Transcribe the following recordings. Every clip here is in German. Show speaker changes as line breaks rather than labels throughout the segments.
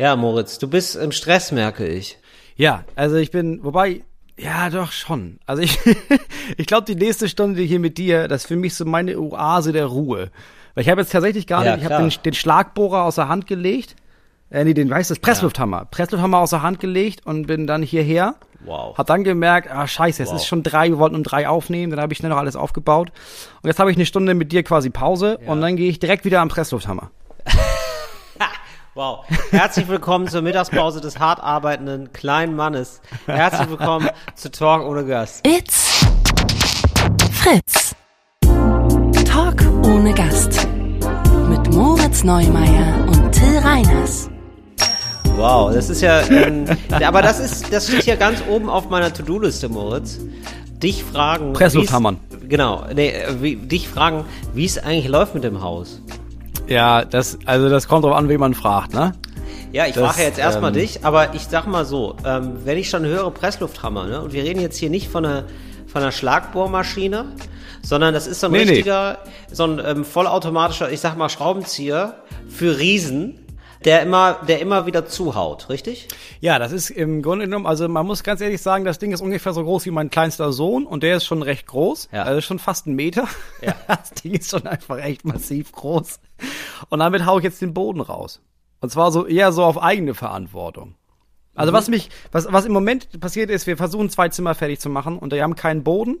Ja, Moritz, du bist im Stress, merke ich.
Ja, also ich bin, wobei, ja, doch schon. Also ich, ich glaube, die nächste Stunde hier mit dir, das ist für mich so meine Oase der Ruhe. Weil ich habe jetzt tatsächlich gerade,
Ja,
ich habe den, den Schlagbohrer aus der Hand gelegt. Äh, nee, den weißt du, das Presslufthammer. Presslufthammer aus der Hand gelegt und bin dann hierher.
Wow.
Hab dann gemerkt, ah scheiße, es
Wow.
ist schon drei, wir wollten um drei aufnehmen, dann habe ich schnell noch alles aufgebaut. Und jetzt habe ich eine Stunde mit dir quasi Pause und dann gehe ich direkt wieder am Presslufthammer.
Wow. Herzlich willkommen zur Mittagspause des hart arbeitenden kleinen Mannes. Herzlich willkommen zu Talk ohne Gast.
It's Fritz. Talk ohne Gast. Mit Moritz Neumeier und Till Reiners.
Wow, das ist ja, ähm, aber das ist, das steht hier ganz oben auf meiner To-Do-Liste, Moritz. Dich fragen.
Presslufthammern.
Genau, nee, äh, wie, dich fragen, wie es eigentlich läuft mit dem Haus.
Ja, das, also das kommt drauf an, wen man fragt, ne?
Ja, ich
Das,
frage jetzt erstmal
ähm,
dich, aber ich sag mal so, ähm, wenn ich schon höre Presslufthammer, ne, und wir reden jetzt hier nicht von einer, von einer Schlagbohrmaschine, sondern das ist so ein
Nee, nee.
richtiger, so ein ähm, vollautomatischer, ich sag mal Schraubenzieher für Riesen, der immer, der immer wieder zuhaut, richtig?
Ja, das ist im Grunde genommen, also man muss ganz ehrlich sagen, das Ding ist ungefähr so groß wie mein kleinster Sohn und der ist schon recht groß,
Ja.
also schon fast ein Meter.
Ja.
Das Ding ist schon einfach echt massiv groß. Und damit hau ich jetzt den Boden raus. Und zwar so eher so auf eigene Verantwortung. Also was mich, was, was im Moment passiert ist, wir versuchen zwei Zimmer fertig zu machen und wir haben keinen Boden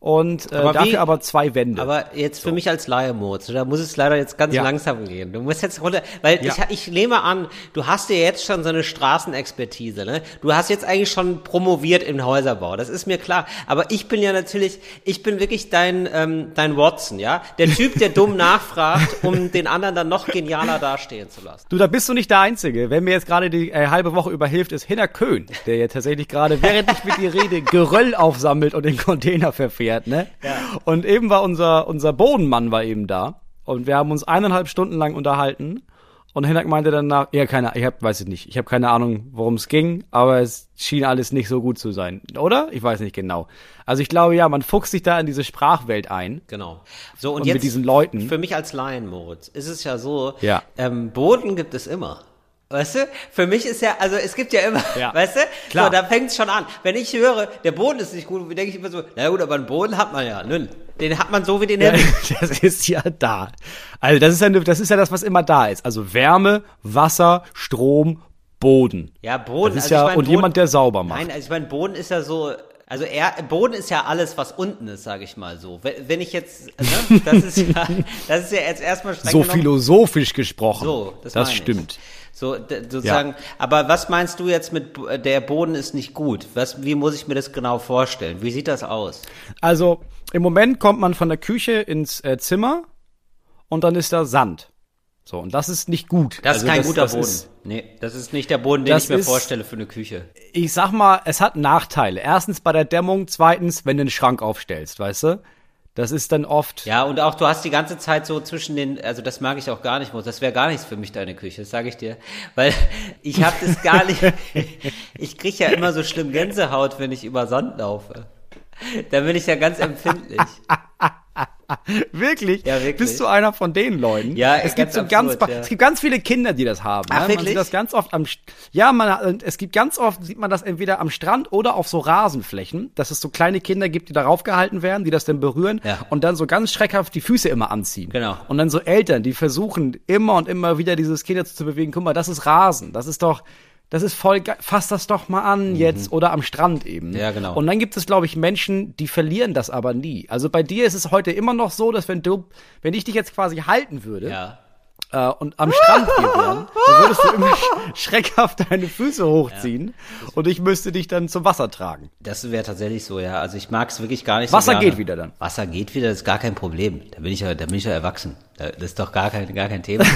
und äh,
Aber wie-
dafür aber zwei Wände.
Aber jetzt für mich als Laie, Moritz, da muss es leider jetzt ganz
Ja.
langsam gehen. Du musst jetzt runter, weil
Ja.
ich, ich nehme an, du hast ja jetzt schon so eine Straßenexpertise, ne? Du hast jetzt eigentlich schon promoviert im Häuserbau, das ist mir klar. Aber ich bin ja natürlich, ich bin wirklich dein, ähm, dein Watson, ja? Der Typ, der dumm nachfragt, um den anderen dann noch genialer dastehen zu lassen.
Du, da bist du nicht der Einzige. Wer mir jetzt gerade die äh, halbe Woche überhilft, ist Hinner Köhn, der ja tatsächlich gerade, während ich mit dir rede, Geröll aufsammelt und den Container verfährt, ne?
Ja.
Und eben war unser, unser Bodenmann war eben da. Und wir haben uns eineinhalb Stunden lang unterhalten. Und Hinak meinte danach, ja, keine, ich hab, weiß ich nicht, ich habe keine Ahnung, worum es ging, aber es schien alles nicht so gut zu sein, oder? Ich weiß nicht genau. Also ich glaube, ja, man fuchst sich da in diese Sprachwelt ein.
Genau. So, und,
Und
jetzt
mit diesen Leuten.
Für mich als Laien, Moritz, ist es ja so,
Ja.
ähm, Boden gibt es immer. Weißt du? Für mich ist ja, also es gibt ja immer,
Ja.
weißt du?
Klar.
So, da fängt's schon an. Wenn ich höre, der Boden ist nicht gut, denke ich immer so, na gut, aber einen Boden hat man ja, ne? Den hat man so wie den
Ja, das ist ja da. Also das ist ja, das ist ja das, was immer da ist. Also Wärme, Wasser, Strom, Boden.
Ja, Boden.
Das ist
also
ja
ich mein,
und
Boden,
jemand, der sauber macht.
Nein, also ich meine, Boden ist ja so, also er, Boden ist ja alles, was unten ist, sage ich mal so. Wenn, wenn ich jetzt, ne, das ist ja, das ist ja jetzt erstmal
so philosophisch gesprochen.
So, das,
das stimmt.
Ich. So, sozusagen, aber was meinst du jetzt mit, der Boden ist nicht gut? Was, wie muss ich mir das genau vorstellen? Wie sieht das aus?
Also im Moment kommt man von der Küche ins äh, Zimmer und dann ist da Sand. So und das ist nicht gut.
Das
Also
ist kein guter
das
Boden.
Ist,
nee, das ist nicht der Boden, den
Das
ich mir
ist-
vorstelle für eine Küche.
ich sag mal, es hat Nachteile. Erstens bei der Dämmung, zweitens, wenn du einen Schrank aufstellst, weißt du? Das ist dann oft.
Ja, und auch du hast die ganze Zeit so zwischen den, also das mag ich auch gar nicht, das wäre gar nichts für mich, deine Küche, das sage ich dir. Weil ich habe das gar nicht, ich krieg ja immer so schlimm Gänsehaut, wenn ich über Sand laufe. Da bin ich ja ganz empfindlich.
Wirklich?
Ja, wirklich.
Bist du einer von den Leuten?
Ja,
es gibt so
absurd,
ganz,
ja.
es gibt ganz viele Kinder, die das haben.
Ach,
ne? Man
wirklich?
sieht das ganz oft am, ja, man, es gibt ganz oft, sieht man das entweder am Strand oder auf so Rasenflächen, dass es so kleine Kinder gibt, die darauf gehalten werden, die das dann berühren
Ja.
und dann so ganz schreckhaft die Füße immer anziehen.
Genau.
Und dann so Eltern, die versuchen immer und immer wieder dieses Kind zu bewegen. Guck mal, das ist Rasen. Das ist doch, das ist voll, ge- fass das doch mal an jetzt oder am Strand eben.
Mhm. Ja, genau.
Und dann gibt es, glaube ich, Menschen, die verlieren das aber nie. Also bei dir ist es heute immer noch so, dass wenn du, wenn ich dich jetzt quasi halten würde
Ja.
äh, und am Strand wären, dann würdest du immer sch schreckhaft deine Füße hochziehen und ich müsste dich dann zum Wasser tragen.
Das wäre tatsächlich so, ja. Also ich mag es wirklich gar nicht
Wasser
so
geht wieder dann.
Wasser geht wieder, das ist gar kein Problem. Da bin ich ja, da bin ich ja erwachsen. Da- Das ist doch gar kein, gar kein Thema.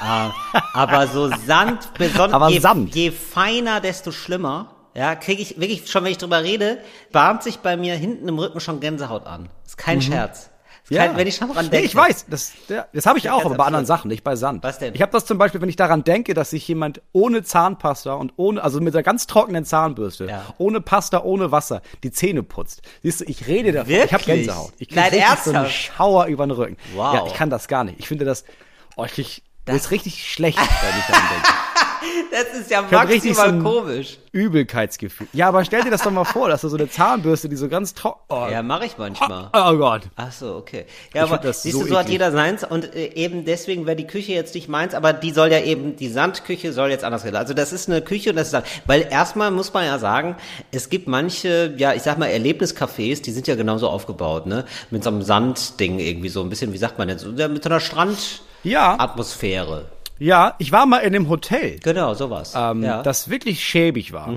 Ah, aber so Sand, besonders
Aber
je,
Sand.
je feiner, desto schlimmer. Ja, kriege ich wirklich schon, wenn ich drüber rede, bahnt sich bei mir hinten im Rücken schon Gänsehaut an. ist kein Scherz. Ist kein, wenn ich schon dran
Nee,
denke.
ich weiß, das, ja, das habe ich auch,
ganz
aber bei anderen. Sachen, nicht bei Sand.
Was denn?
Ich habe das zum Beispiel, wenn ich daran denke, dass sich jemand ohne Zahnpasta und ohne, also mit einer ganz trockenen Zahnbürste,
Ja.
ohne Pasta, ohne Wasser, die Zähne putzt. Siehst du, ich rede davon, ich habe
Wirklich?
Gänsehaut. Ich krieg
Nein,
richtig so einen? Schauer über den Rücken.
Wow.
Ja, ich kann das gar nicht. Ich finde das, oh, ich krieg, mir ist richtig schlecht, wenn ich daran denke.
Das ist ja
Ich
maximal
so
komisch.
Übelkeitsgefühl. Ja, aber stell dir das doch mal vor, dass du so eine Zahnbürste, die so ganz trocken. Oh,
Ja, mache ich manchmal.
oh Gott.
Ach so, okay. Ja, aber
find das
siehst
so
du, so hat jeder seins und äh, eben deswegen wäre die Küche jetzt nicht meins, aber die soll ja eben, die Sandküche soll jetzt anders werden. Also das ist eine Küche und das ist Sand. Weil erstmal muss man ja sagen, es gibt manche, ja, ich sag mal, Erlebniscafés, die sind ja genauso aufgebaut, ne? Mit so einem Sandding irgendwie so ein bisschen, wie sagt man jetzt, so, ja, mit so einer Strandatmosphäre.
Ja, ja, ich war mal in einem Hotel.
Genau, sowas.
ähm,
ja.
das wirklich schäbig war.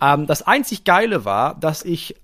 Ähm, das einzig Geile war, dass ich,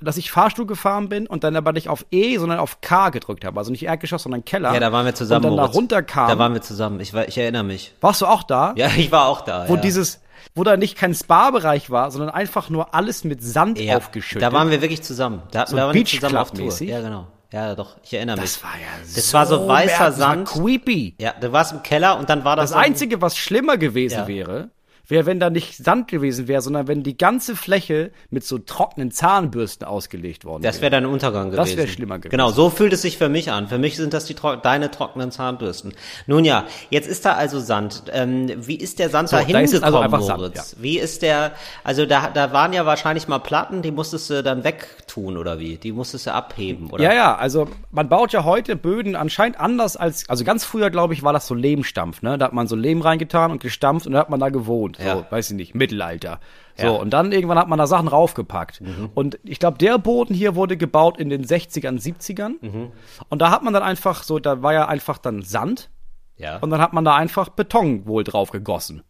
dass ich Fahrstuhl gefahren bin und dann aber nicht auf E, sondern auf K gedrückt habe. Also nicht Erdgeschoss, sondern Keller.
ja, da waren wir zusammen.
Und dann
Moritz.
da runterkam.
Da waren wir zusammen. Ich, war- ich erinnere mich.
Warst du auch da?
Ja, ich war auch da.
Wo
ja.
dieses, wo da nicht kein Spa-Bereich war, sondern einfach nur alles mit Sand
ja,
aufgeschüttet.
Da waren wir wirklich zusammen. Da,
So
da waren wir zusammen auf Tour. Ja, genau. Ja, doch. Ich erinnere mich.
das war ja
Das war so weißer
merkwürdig, das war
Sand.
creepy.
Ja, du warst im Keller und dann war das.
Das
so ein-
Einzige, was schlimmer gewesen
Ja.
wäre, wäre, wenn da nicht Sand gewesen wäre, sondern wenn die ganze Fläche mit so trockenen Zahnbürsten ausgelegt worden
Das
wäre.
wäre dein Untergang
Das
gewesen.
wär schlimmer gewesen.
Genau, so fühlt es sich für mich an. Für mich sind das die tro deine trockenen Zahnbürsten. Nun ja, jetzt ist da also Sand. Ähm, wie ist der Sand
So,
da
da ist
hingekommen,
es also einfach Sand,
Moritz? Wie ist der, also da, da waren ja wahrscheinlich mal Platten, die musstest du dann wegtun oder wie? Die musstest du abheben, oder?
Ja, ja, also man baut ja heute Böden anscheinend anders als, also ganz früher, glaube ich, war das so Lehmstampf, ne? Da hat man so Lehm reingetan und gestampft und da hat man da gewohnt. So,
Ja.
weiß ich nicht, Mittelalter. So,
Ja. Mhm.
und dann irgendwann hat man da Sachen raufgepackt. Und ich glaube, der Boden hier wurde gebaut in den 60ern, 70ern.
Mhm.
Und da hat man dann einfach so, da war ja einfach dann Sand
ja.
und dann hat man da einfach Beton wohl drauf gegossen.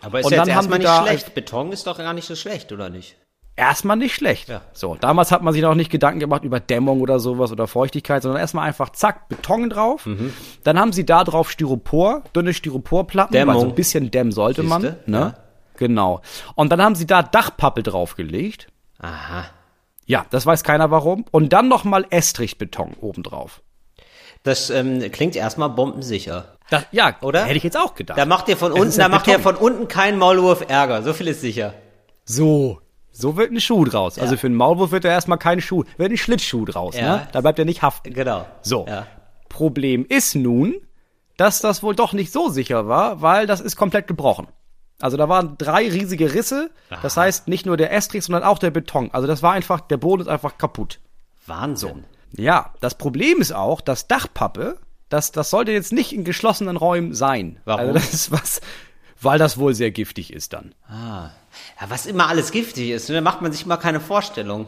Aber ist
und
ja jetzt
dann
erstmal nicht schlecht. Beton ist doch gar nicht so schlecht, oder nicht?
Erstmal nicht schlecht.
Ja.
So, damals hat man sich noch nicht Gedanken gemacht über Dämmung oder sowas oder Feuchtigkeit, sondern erstmal einfach zack, Beton drauf.
Mhm.
Dann haben sie da drauf Styropor, dünne Styroporplatten,
Dämmung.
weil so ein bisschen dämmen sollte man.
Siehste?
Ne?
Ja.
Genau. Und dann haben sie da Dachpappe draufgelegt.
Aha.
Ja, das weiß keiner warum. Und dann nochmal Estrichbeton obendrauf.
Das ähm, klingt erstmal bombensicher.
Das, ja,
Oder?
Hätte ich jetzt auch gedacht.
Da macht ihr von unten, da macht ihr von unten keinen Maulwurf Ärger. So viel ist sicher.
So. So wird ein Schuh draus. Also für einen Maulwurf wird da erstmal kein Schuh, wird ein Schlittschuh draus.
Ja.
Ne? Da bleibt er nicht haften.
Genau.
So.
Ja.
Problem ist nun, dass das wohl doch nicht so sicher war, weil das ist komplett gebrochen. Also da waren drei riesige Risse. Das heißt nicht nur der Estrich, sondern auch der Beton. Also das war einfach, der Boden ist einfach kaputt.
Wahnsinn.
Ja, das Problem ist auch, dass Dachpappe, das, das sollte jetzt nicht in geschlossenen Räumen sein.
Warum?
Also das ist was, weil das wohl sehr giftig ist dann.
Ah. Ja, was immer alles giftig ist, ne, da macht man sich mal keine Vorstellung.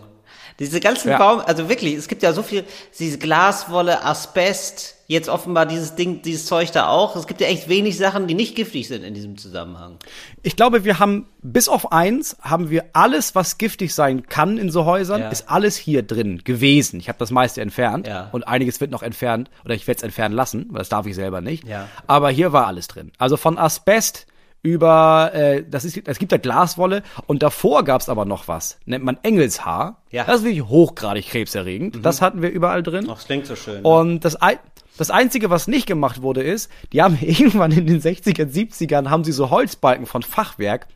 Diese ganzen
Ja.
Baum, also wirklich, es gibt ja so viel, diese Glaswolle, Asbest, jetzt offenbar dieses Ding, dieses Zeug da auch. Es gibt ja echt wenig Sachen, die nicht giftig sind in diesem Zusammenhang.
Ich glaube, wir haben, bis auf eins, haben wir alles, was giftig sein kann in so Häusern,
Ja.
ist alles hier drin gewesen. Ich habe das meiste entfernt
Ja.
und einiges wird noch entfernt oder ich werde es entfernen lassen, weil das darf ich selber nicht.
Ja.
Aber hier war alles drin. Also von Asbest über, äh, das ist, es gibt ja Glaswolle und davor gab's aber noch was, nennt man Engelshaar.
Ja. Mhm.
Das ist wirklich hochgradig krebserregend. Das hatten wir überall drin.
Ach, das klingt so schön. ne?
Und das, Ei- das Einzige, was nicht gemacht wurde, ist, die haben irgendwann in den 60er, 70ern, haben sie so Holzbalken von Fachwerk,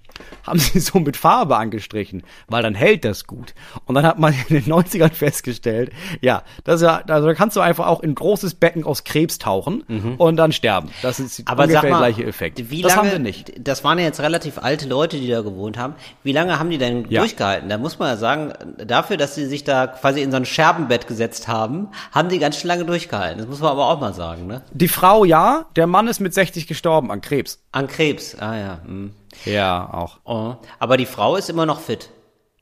haben sie so mit Farbe angestrichen, weil dann hält das gut. Und dann hat man in den 90ern festgestellt, ja, das ist ja, also da kannst du einfach auch in ein großes Becken aus Krebs tauchen und dann sterben. Das ist
Mhm. Aber
ungefähr
mal,
der gleiche Effekt.
Wie
das
lange,
haben wir nicht.
Das waren ja jetzt relativ alte Leute, die da gewohnt haben. Wie lange haben die denn
Ja.
durchgehalten? Da muss man ja sagen, dafür, dass sie sich da quasi in so ein Scherbenbett gesetzt haben, haben die ganz schön lange durchgehalten. Das muss man aber auch mal sagen, ne?
Die Frau ja, der Mann ist mit 60 gestorben an Krebs.
An Krebs, ah ja. hm.
Ja, auch.
Oh. Aber die Frau ist immer noch fit.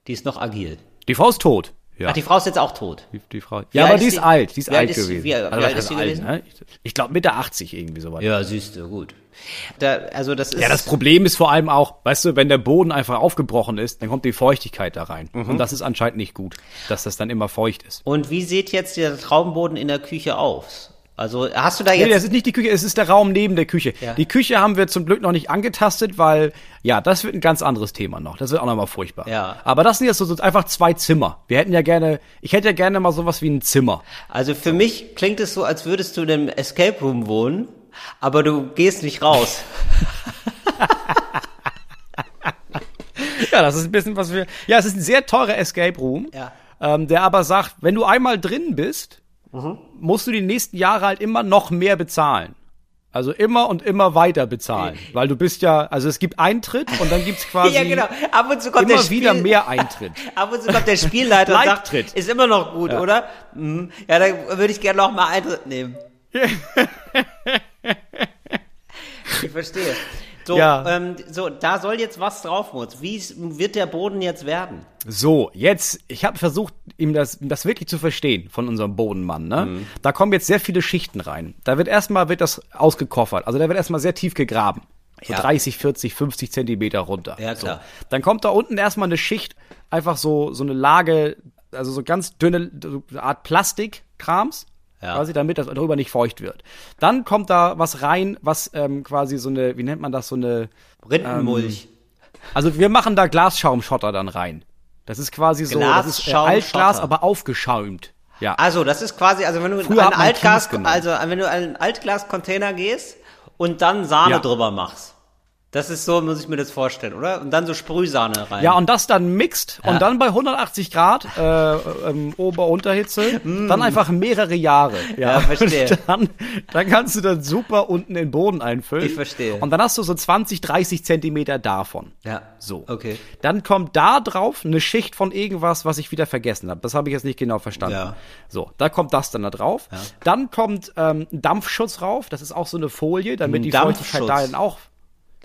Die ist noch agil.
Die Frau ist tot. Ja.
Ach, die Frau ist jetzt auch tot.
Die, die Frau. Ja, aber die
ist
alt. Die ist
alt ist
gewesen.
Wie
Also
alt ist
alt,
gewesen?
ne? Ich, glaube Mitte 80 irgendwie so weit.
Ja, siehst du, gut. Da, also das ist.
Ja, das Problem ist vor allem auch, weißt du, wenn der Boden einfach aufgebrochen ist, dann kommt die Feuchtigkeit da rein.
Mhm.
Und das ist anscheinend nicht gut, dass das dann immer feucht ist.
Und wie sieht jetzt der Traumboden in der Küche aus? Also hast du da
Nee,
jetzt
das ist nicht die Küche, es ist der Raum neben der Küche.
Ja.
Die Küche haben wir zum Glück noch nicht angetastet, weil, ja, das wird ein ganz anderes Thema noch. Das wird auch nochmal furchtbar.
Ja.
Aber das sind jetzt so, so einfach zwei Zimmer. Wir hätten ja gerne, ich hätte ja gerne mal sowas wie ein Zimmer.
Also für mich klingt es so, als würdest du in einem Escape Room wohnen, aber du gehst nicht raus.
Ja, das ist ein bisschen was wir. Ja, es ist ein sehr teurer Escape Room,
Ja.
ähm, der aber sagt, wenn du einmal drin bist, musst du die nächsten Jahre halt immer noch mehr bezahlen. Also immer und immer weiter bezahlen. Weil du bist ja, also es gibt Eintritt und dann gibt's quasi
ja, genau. Ab und zu kommt
immer
der Spiel,
wieder mehr Eintritt.
Ab und zu kommt der Spielleiter und sagt, ist immer noch gut, oder? Mhm. Ja, dann würde ich gerne noch mal Eintritt nehmen. ich verstehe. So,
Ja.
ähm, so, da soll jetzt was drauf, Mutz. Wie wird der Boden jetzt werden?
So, jetzt, ich habe versucht, ihm das, das wirklich zu verstehen von unserem Bodenmann. Ne?
Mhm.
Da kommen jetzt sehr viele Schichten rein. Da wird erstmal wird das ausgekoffert. Also da wird erstmal sehr tief gegraben. So
Ja.
30, 40, 50 Zentimeter runter.
Ja, klar.
So. Dann kommt da unten erstmal eine Schicht, einfach so, so eine Lage, also so ganz dünne, so eine Art Plastikkrams.
Ja.
Quasi, damit das darüber nicht feucht wird. Dann kommt da was rein, was ähm, quasi so eine, wie nennt man das, so eine,
Rindenmulch.
also wir machen da Glasschaumschotter dann rein. Das ist quasi so, das ist äh. Altglas, aber aufgeschäumt. Ja.
Also, das ist quasi, also wenn du in
Früher hat
einen Altglas, also wenn du in einen Altglas-Container gehst und dann Sahne
Ja.
drüber machst. Das ist so, muss ich mir das vorstellen, oder? Und dann so Sprühsahne rein.
Ja, und das dann mixt
Ja.
und dann bei 180 Grad äh, ähm, Ober-Unterhitze, dann einfach mehrere Jahre. Ja,
Mm. Ja, verstehe.
Und Dann, dann kannst du das super unten in den Boden einfüllen.
Ich verstehe.
Und dann hast du so 20, 30 Zentimeter davon.
Ja.
So.
Okay.
Dann kommt da drauf eine Schicht von irgendwas, was ich wieder vergessen habe. Das habe ich jetzt nicht genau verstanden.
Ja.
So, da kommt das dann da drauf. Dann kommt ähm, Dampfschutz rauf. Das ist auch so eine Folie, damit die Feuchtigkeit
Dampfschutz.
da dann auch.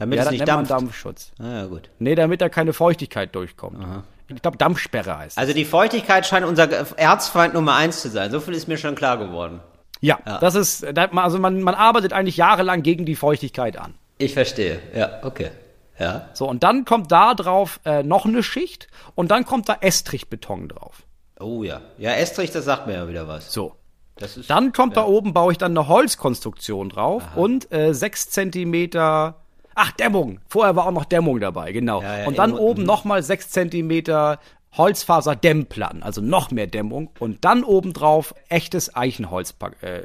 Damit
ja,
es nicht dampft.
Dampfschutz.
Ah, ja, gut.
Nee, damit da keine Feuchtigkeit durchkommt. Ich glaube, Dampfsperre heißt.
Also die Feuchtigkeit scheint unser Erzfeind Nummer eins zu sein. So viel ist mir schon klar geworden.
ja, das ist, also man, man arbeitet eigentlich jahrelang gegen die Feuchtigkeit an.
Ich verstehe. Ja, okay. Ja.
So, und dann kommt da drauf äh, noch eine Schicht und dann kommt da Estrichbeton drauf.
Oh ja. Ja, Estrich, das sagt mir ja wieder was.
So.
Das ist,
Dann kommt da oben, baue ich dann eine Holzkonstruktion drauf und äh, sechs Zentimeter, ach, Dämmung. Vorher war auch noch Dämmung dabei, genau.
Ja, ja,
und dann oben nochmal sechs Zentimeter Holzfaserdämmplatten, also noch mehr Dämmung. Und dann obendrauf echtes Eichenholz, äh,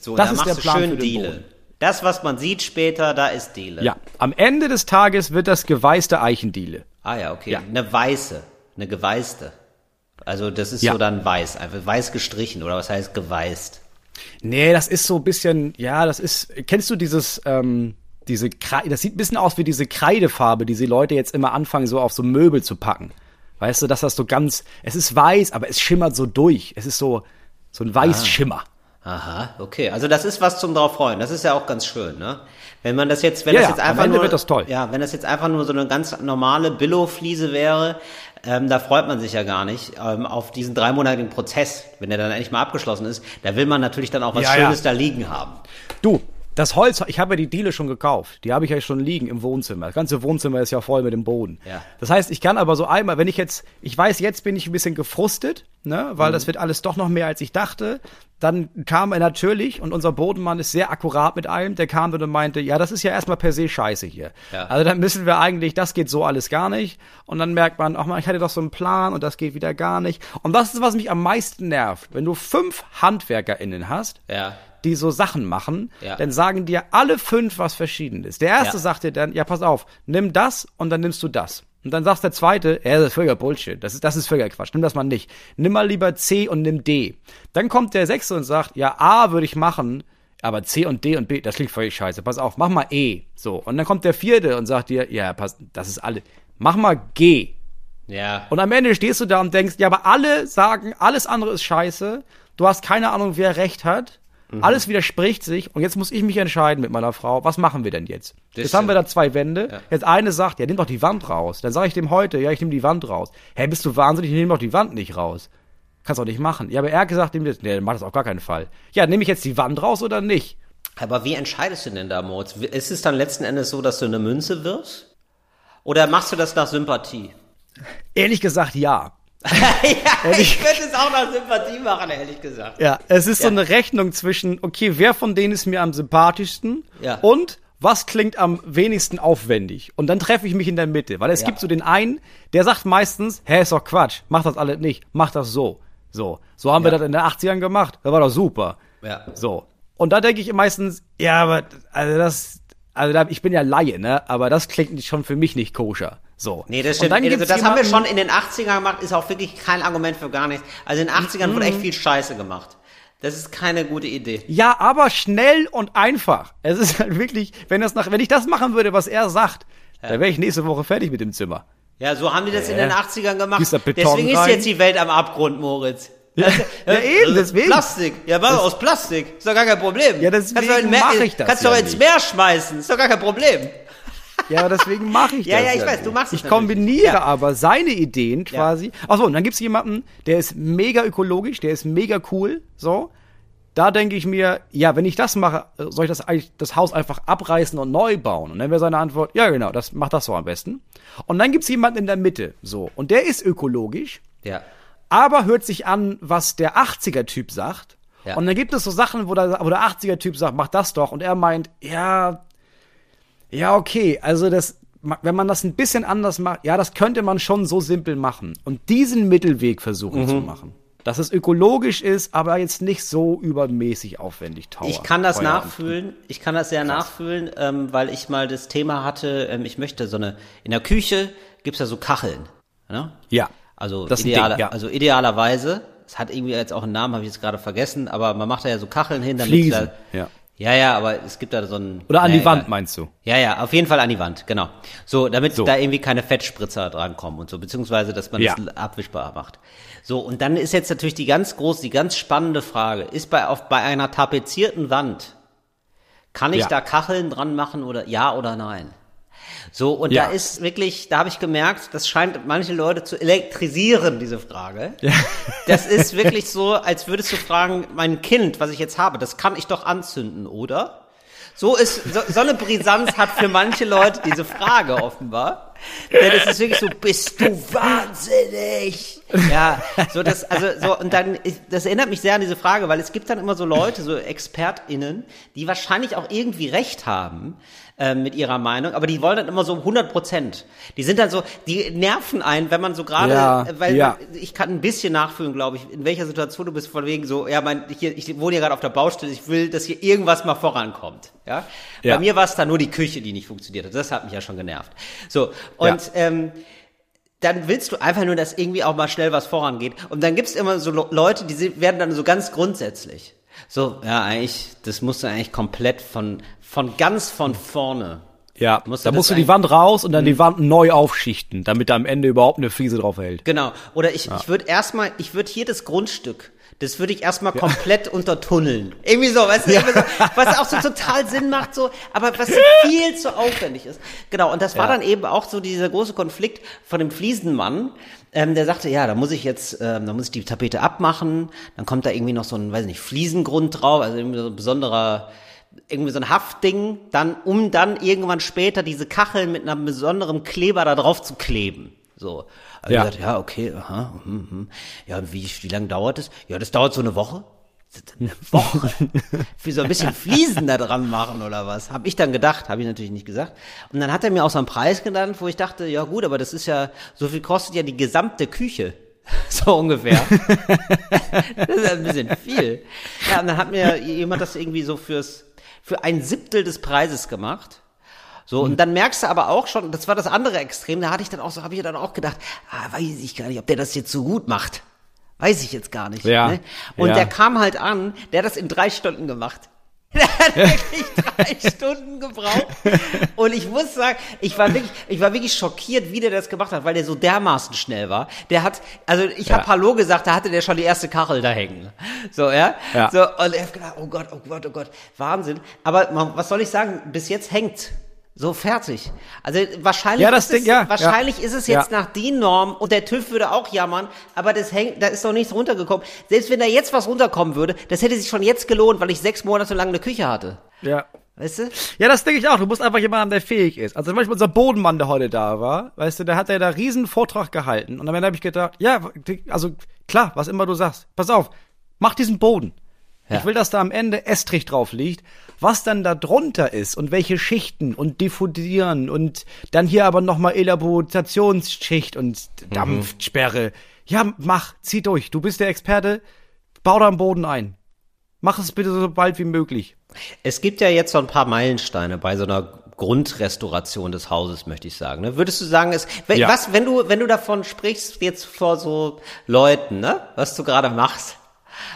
so,
das
da
ist der Plan
schön
für den
Diele.
Boden.
Das, was man sieht später, da ist Diele.
Ja, am Ende des Tages wird das geweißte Eichendiele.
Ah ja, okay.
Ja.
Eine weiße. Eine geweißte. Also das ist
Ja.
so dann weiß. Einfach weiß gestrichen. Oder was heißt geweißt?
Nee, das ist so ein bisschen, ja, das ist, kennst du dieses, ähm, diese Kreide, das sieht ein bisschen aus wie diese Kreidefarbe, die die Leute jetzt immer anfangen, so auf so Möbel zu packen. Weißt du, dass das so ganz, es ist weiß, aber es schimmert so durch. Es ist so, so ein Weißschimmer.
Aha, okay. Also das ist was zum drauf freuen. Das ist ja auch ganz schön, ne? Wenn man das jetzt, wenn
Ja,
das
ja,
jetzt
am
einfach nur, ja, wenn das jetzt einfach nur so eine ganz normale Billo-Fliese wäre, ähm, da freut man sich ja gar nicht ähm, auf diesen dreimonatigen Prozess, wenn der dann endlich mal abgeschlossen ist. Da will man natürlich dann auch was
Ja, ja.
Schönes da liegen haben.
Du, das Holz, ich habe ja die Diele schon gekauft. Die habe ich ja schon liegen im Wohnzimmer. Das ganze Wohnzimmer ist ja voll mit dem Boden.
Ja.
Das heißt, ich kann aber so einmal, wenn ich jetzt, ich weiß, jetzt bin ich ein bisschen gefrustet, ne, weil
Mhm.
das wird alles doch noch mehr, als ich dachte. Dann kam er natürlich, und unser Bodenmann ist sehr akkurat mit allem, der kam dann und meinte, ja, das ist ja erstmal per se scheiße hier.
Ja.
Also dann müssen wir eigentlich, das geht so alles gar nicht. Und dann merkt man, ach man, ich hatte doch so einen Plan und das geht wieder gar nicht. Und das ist, was mich am meisten nervt. Wenn du fünf HandwerkerInnen hast,
Ja.
Die so Sachen machen,
Ja.
dann sagen dir alle fünf was Verschiedenes. Der erste
Ja.
sagt dir dann, ja, pass auf, nimm das und dann nimmst du das. Und dann sagt der zweite, ja, das ist völliger Bullshit, das ist, das ist völliger Quatsch, nimm das mal nicht. Nimm mal lieber C und nimm D. Dann kommt der sechste und sagt, ja, A würde ich machen, aber C und D und B, das klingt völlig scheiße, pass auf, mach mal E. So. Und dann kommt der vierte und sagt dir, ja, pass, das ist alle, mach mal G.
Ja.
Und am Ende stehst du da und denkst, ja, aber alle sagen, alles andere ist scheiße. Du hast keine Ahnung, wer recht hat.
Mhm.
Alles widerspricht sich. Und jetzt muss ich mich entscheiden mit meiner Frau. Was machen wir denn jetzt?
Das
jetzt haben wir da zwei Wände. Jetzt eine sagt, ja, nimm doch die Wand raus. Dann sage ich dem heute, ja, ich nehme die Wand raus. Hä, bist du wahnsinnig? Ich nehme doch die Wand nicht raus. Kannst doch nicht machen. Ja, aber er hat gesagt, nimm das, nee, dann mach das auf gar keinen Fall. Ja, nehme ich jetzt die Wand raus oder nicht?
Aber wie entscheidest du denn da, Moritz? Ist es dann letzten Endes so, dass du eine Münze wirst? Oder machst du das nach Sympathie?
Ehrlich gesagt, ja.
ja, ich würde es auch nach Sympathie machen, ehrlich gesagt.
Ja, es ist so
Ja.
eine Rechnung zwischen, okay, wer von denen ist mir am sympathischsten
Ja.
und was klingt am wenigsten aufwendig. Und dann treffe ich mich in der Mitte, weil es
Ja.
gibt so den einen, der sagt meistens, hä, ist doch Quatsch, mach das alles nicht, mach das so. So, so haben wir das in den 80ern gemacht, das war doch super.
Ja.
So. Und da denke ich meistens, ja, aber, also das, also da, ich bin ja Laie, ne, aber das klingt schon für mich nicht koscher. So.
Nee, das stimmt. Also das haben wir schon in den 80ern gemacht, ist auch wirklich kein Argument für gar nichts. Also in den 80ern wurde echt viel Scheiße gemacht. Das ist keine gute Idee.
Ja, aber schnell und einfach. Es ist halt wirklich, wenn das nach, wenn ich das machen würde, was er sagt, dann wäre ich nächste Woche fertig mit dem Zimmer.
Ja, so haben die das in den 80ern gemacht. Deswegen ist jetzt die Welt am Abgrund, Moritz.
Ja, ja, eben, deswegen.
Plastik. Ja, mach aus Plastik. Ist doch gar kein Problem.
Ja, deswegen
kannst doch in Meer-
mach ich das
Kannst
ja
doch ins. Meer schmeißen. Ist doch gar kein Problem.
Ja, deswegen mache ich
Ja,
das.
ja, ich weiß, du machst es
Ich kombiniere
Ja.
aber seine Ideen quasi. Achso, und dann gibt's jemanden, der ist mega ökologisch, der ist mega cool, so. Da denke ich mir, ja, wenn ich das mache, äh, soll ich das eigentlich das Haus einfach abreißen und neu bauen? Und dann wäre seine Antwort, ja, genau, das macht das so am besten. Und dann gibt's jemanden in der Mitte, so. Und der ist ökologisch,
Ja.
aber hört sich an, was der 80er-Typ sagt.
Ja.
Und dann gibt es so Sachen, wo der, wo der 80er-Typ sagt, mach das doch. Und er meint, ja, ja, okay, also das, wenn man das ein bisschen anders macht, ja, das könnte man schon so simpel machen. Und diesen Mittelweg versuchen
Mhm.
zu machen. Dass es ökologisch ist, aber jetzt nicht so übermäßig aufwendig teuer.
Ich kann das nachfühlen. Ich kann das sehr nachfühlen, ähm, weil ich mal das Thema hatte, ähm, ich möchte so eine, in der Küche gibt's ja so Kacheln. Ne?
Ja.
Also,
Das ist ein
ideale,
Ding, ja.
also idealerweise, es hat irgendwie jetzt auch einen Namen, habe ich jetzt gerade vergessen, aber man macht da ja so Kacheln hin, damit
Fliesen,
da,
ja.
Ja, ja, aber es gibt da so ein
Oder an
naja,
die Wand,
egal.
meinst du?
Ja, ja, auf jeden Fall an die Wand, genau. So, damit
So.
da irgendwie keine Fettspritzer drankommen und so, beziehungsweise, dass man
Ja.
das abwischbar macht. So, und dann ist jetzt natürlich die ganz große, die ganz spannende Frage, ist bei, auf, bei einer tapezierten Wand, kann ich
Ja.
da Kacheln dran machen oder ja oder nein? So, und
Ja.
da ist wirklich, da habe ich gemerkt, das scheint manche Leute zu elektrisieren, diese Frage. Das ist wirklich so, als würdest du fragen, mein Kind, was ich jetzt habe, das kann ich doch anzünden, oder? So ist, so, so eine Brisanz hat für manche Leute diese Frage offenbar. Denn es ist wirklich so, bist du wahnsinnig? Ja, so das, also so, und dann, ich- das erinnert mich sehr an diese Frage, weil es gibt dann immer so Leute, so ExpertInnen, die wahrscheinlich auch irgendwie recht haben, ähm, mit ihrer Meinung, aber die wollen dann immer so 100 Prozent. Die sind dann so, die nerven einen, wenn man so gerade,
Ja,
äh, weil
ja.
ich kann ein bisschen nachfühlen, glaube ich, in welcher Situation du bist, von wegen so, ja, mein, hier, ich wohne hier gerade auf der Baustelle, ich will, dass hier irgendwas mal vorankommt. Ja?
Ja.
Bei mir war es dann nur die Küche, die nicht funktioniert hat. Das hat mich ja schon genervt. So, und ähm, dann willst du einfach nur, dass irgendwie auch mal schnell was vorangeht. Und dann gibt's immer so Leute, die sind- werden dann so ganz grundsätzlich. So, ja, eigentlich, das musst du eigentlich komplett von, von ganz von vorne.
Ja,
Musst du
da musst du die Wand raus und dann die Wand neu aufschichten, damit da am Ende überhaupt eine Fliese drauf hält.
Genau. Oder ich, ich würde erstmal, ich würde hier das Grundstück, das würde ich erstmal komplett untertunneln. Irgendwie so, weißt du, irgendwie so, was auch so total Sinn macht, so, aber was viel zu aufwendig ist. Genau. Und das war
Ja.
dann eben auch so dieser große Konflikt von dem Fliesenmann, ähm, der sagte, ja, da muss ich jetzt, ähm, da muss ich die Tapete abmachen, dann kommt da irgendwie noch so ein, weiß ich nicht, Fliesengrund drauf, also irgendwie so ein besonderer, irgendwie so ein Haftding, dann, um dann irgendwann später diese Kacheln mit einem besonderen Kleber da drauf zu kleben. So. Also
Ja.
ja. gesagt, ja, okay, aha, hm, hm. ja, wie, wie lange dauert es? Ja, das dauert so eine Woche. Eine Woche? Für so ein bisschen Fliesen da dran machen oder was? Hab ich dann gedacht, habe ich natürlich nicht gesagt. Und dann hat er mir auch so einen Preis genannt, wo ich dachte, ja gut, aber das ist ja, so viel kostet ja die gesamte Küche. So ungefähr. das ist ja ein bisschen viel. Ja, und dann hat mir jemand das irgendwie so fürs, für ein Siebtel des Preises gemacht. So, und dann merkst du aber auch schon, das war das andere Extrem, da hatte ich dann auch so, habe ich dann auch gedacht, ah, weiß ich gar nicht, ob der das jetzt so gut macht. Weiß ich jetzt gar nicht.
Ja,
Ne? Und
ja.
der kam halt an, der hat das in drei Stunden gemacht. Der hat wirklich drei Stunden gebraucht. Und ich muss sagen, ich war wirklich, ich war wirklich schockiert, wie der das gemacht hat, weil der so dermaßen schnell war. Der hat, also ich
Ja.
habe Hallo gesagt, da hatte der schon die erste Kachel da hängen. So, ja.
Ja.
So, und er hat gedacht, oh Gott, oh Gott, oh Gott, Wahnsinn. Aber man, was soll ich sagen? Bis jetzt hängt. So fertig. Also wahrscheinlich,
Ja,
ist, es,
Ding- ja,
wahrscheinlich
ja.
ist es jetzt nach DIN Norm und der TÜV würde auch jammern, aber das hängt, da ist doch nichts runtergekommen. Selbst wenn da jetzt was runterkommen würde, das hätte sich schon jetzt gelohnt, weil ich sechs Monate lang eine Küche hatte.
Ja.
Weißt du?
Ja, das denke ich auch. Du musst einfach jemanden haben, der fähig ist. Also zum Beispiel unser Bodenmann, der heute da war, weißt du, der hat ja da riesen Vortrag gehalten. Und am Ende habe ich gedacht, ja, also klar, was immer du sagst. Pass auf, mach diesen Boden. Ich will, dass da am Ende Estrich drauf liegt. Was dann da drunter ist und welche Schichten und diffundieren und dann hier aber nochmal Elaborationsschicht und Dampfsperre. Ja, mach, zieh durch. Du bist der Experte. Bau da einen Boden ein. Mach es bitte so bald wie möglich.
Es gibt ja jetzt so ein paar Meilensteine bei so einer Grundrestauration des Hauses, möchte ich sagen. Ne? Würdest du sagen, es, wenn,
Ja.
was, wenn du, wenn du davon sprichst, jetzt vor so Leuten, ne, was du gerade machst,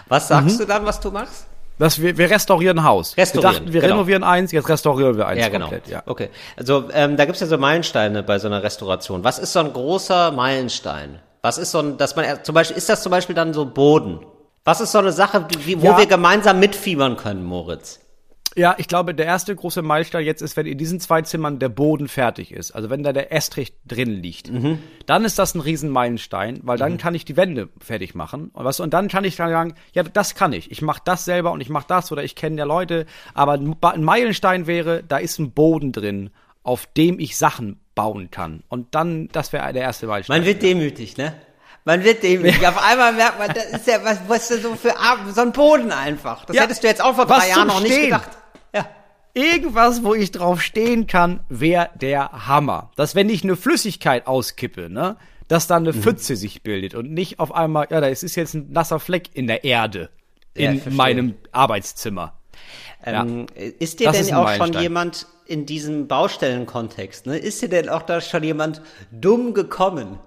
Was sagst du dann, was du machst?
Das, wir, wir restaurieren ein Haus.
Restaurieren,
wir dachten, wir
genau.
renovieren eins, jetzt restaurieren wir eins
Ja, genau.
komplett. Ja.
Okay. Also ähm, da gibt's ja so Meilensteine bei so einer Restauration. Was ist so ein großer Meilenstein? Was ist so ein, dass man äh, zum Beispiel, ist das zum Beispiel dann so Boden? Was ist so eine Sache, wie, wo
Ja.
wir gemeinsam mitfiebern können, Moritz?
Ja, ich glaube, der erste große Meilenstein jetzt ist, wenn in diesen zwei Zimmern der Boden fertig ist. Also wenn da der Estrich drin liegt.
Mhm.
Dann ist das ein Riesenmeilenstein, weil dann kann ich die Wände fertig machen. Und, was, und dann kann ich dann sagen, ja, das kann ich. Ich mache das selber und ich mache das oder ich kenne ja Leute. Aber ein ein Meilenstein wäre, da ist ein Boden drin, auf dem ich Sachen bauen kann. Und dann, das wäre der erste Meilenstein.
Man wird demütig, ne? Man wird demütig. Auf einmal merkt man, das ist ja, was, was ist so für so ein Boden einfach. Das
Ja,
hättest du jetzt auch vor drei Jahren noch nicht gedacht. Ja.
Irgendwas, wo ich drauf stehen kann, wäre der Hammer. Dass wenn ich eine Flüssigkeit auskippe, ne, dass da eine
Mhm.
Pfütze sich bildet und nicht auf einmal, ja, da ist jetzt ein nasser Fleck in der Erde
Ja,
in
verstehe.
meinem Arbeitszimmer.
Ähm, Ist dir
Das
denn
ist
auch schon jemand in diesem Baustellenkontext, ne, ist dir denn auch da schon jemand dumm gekommen?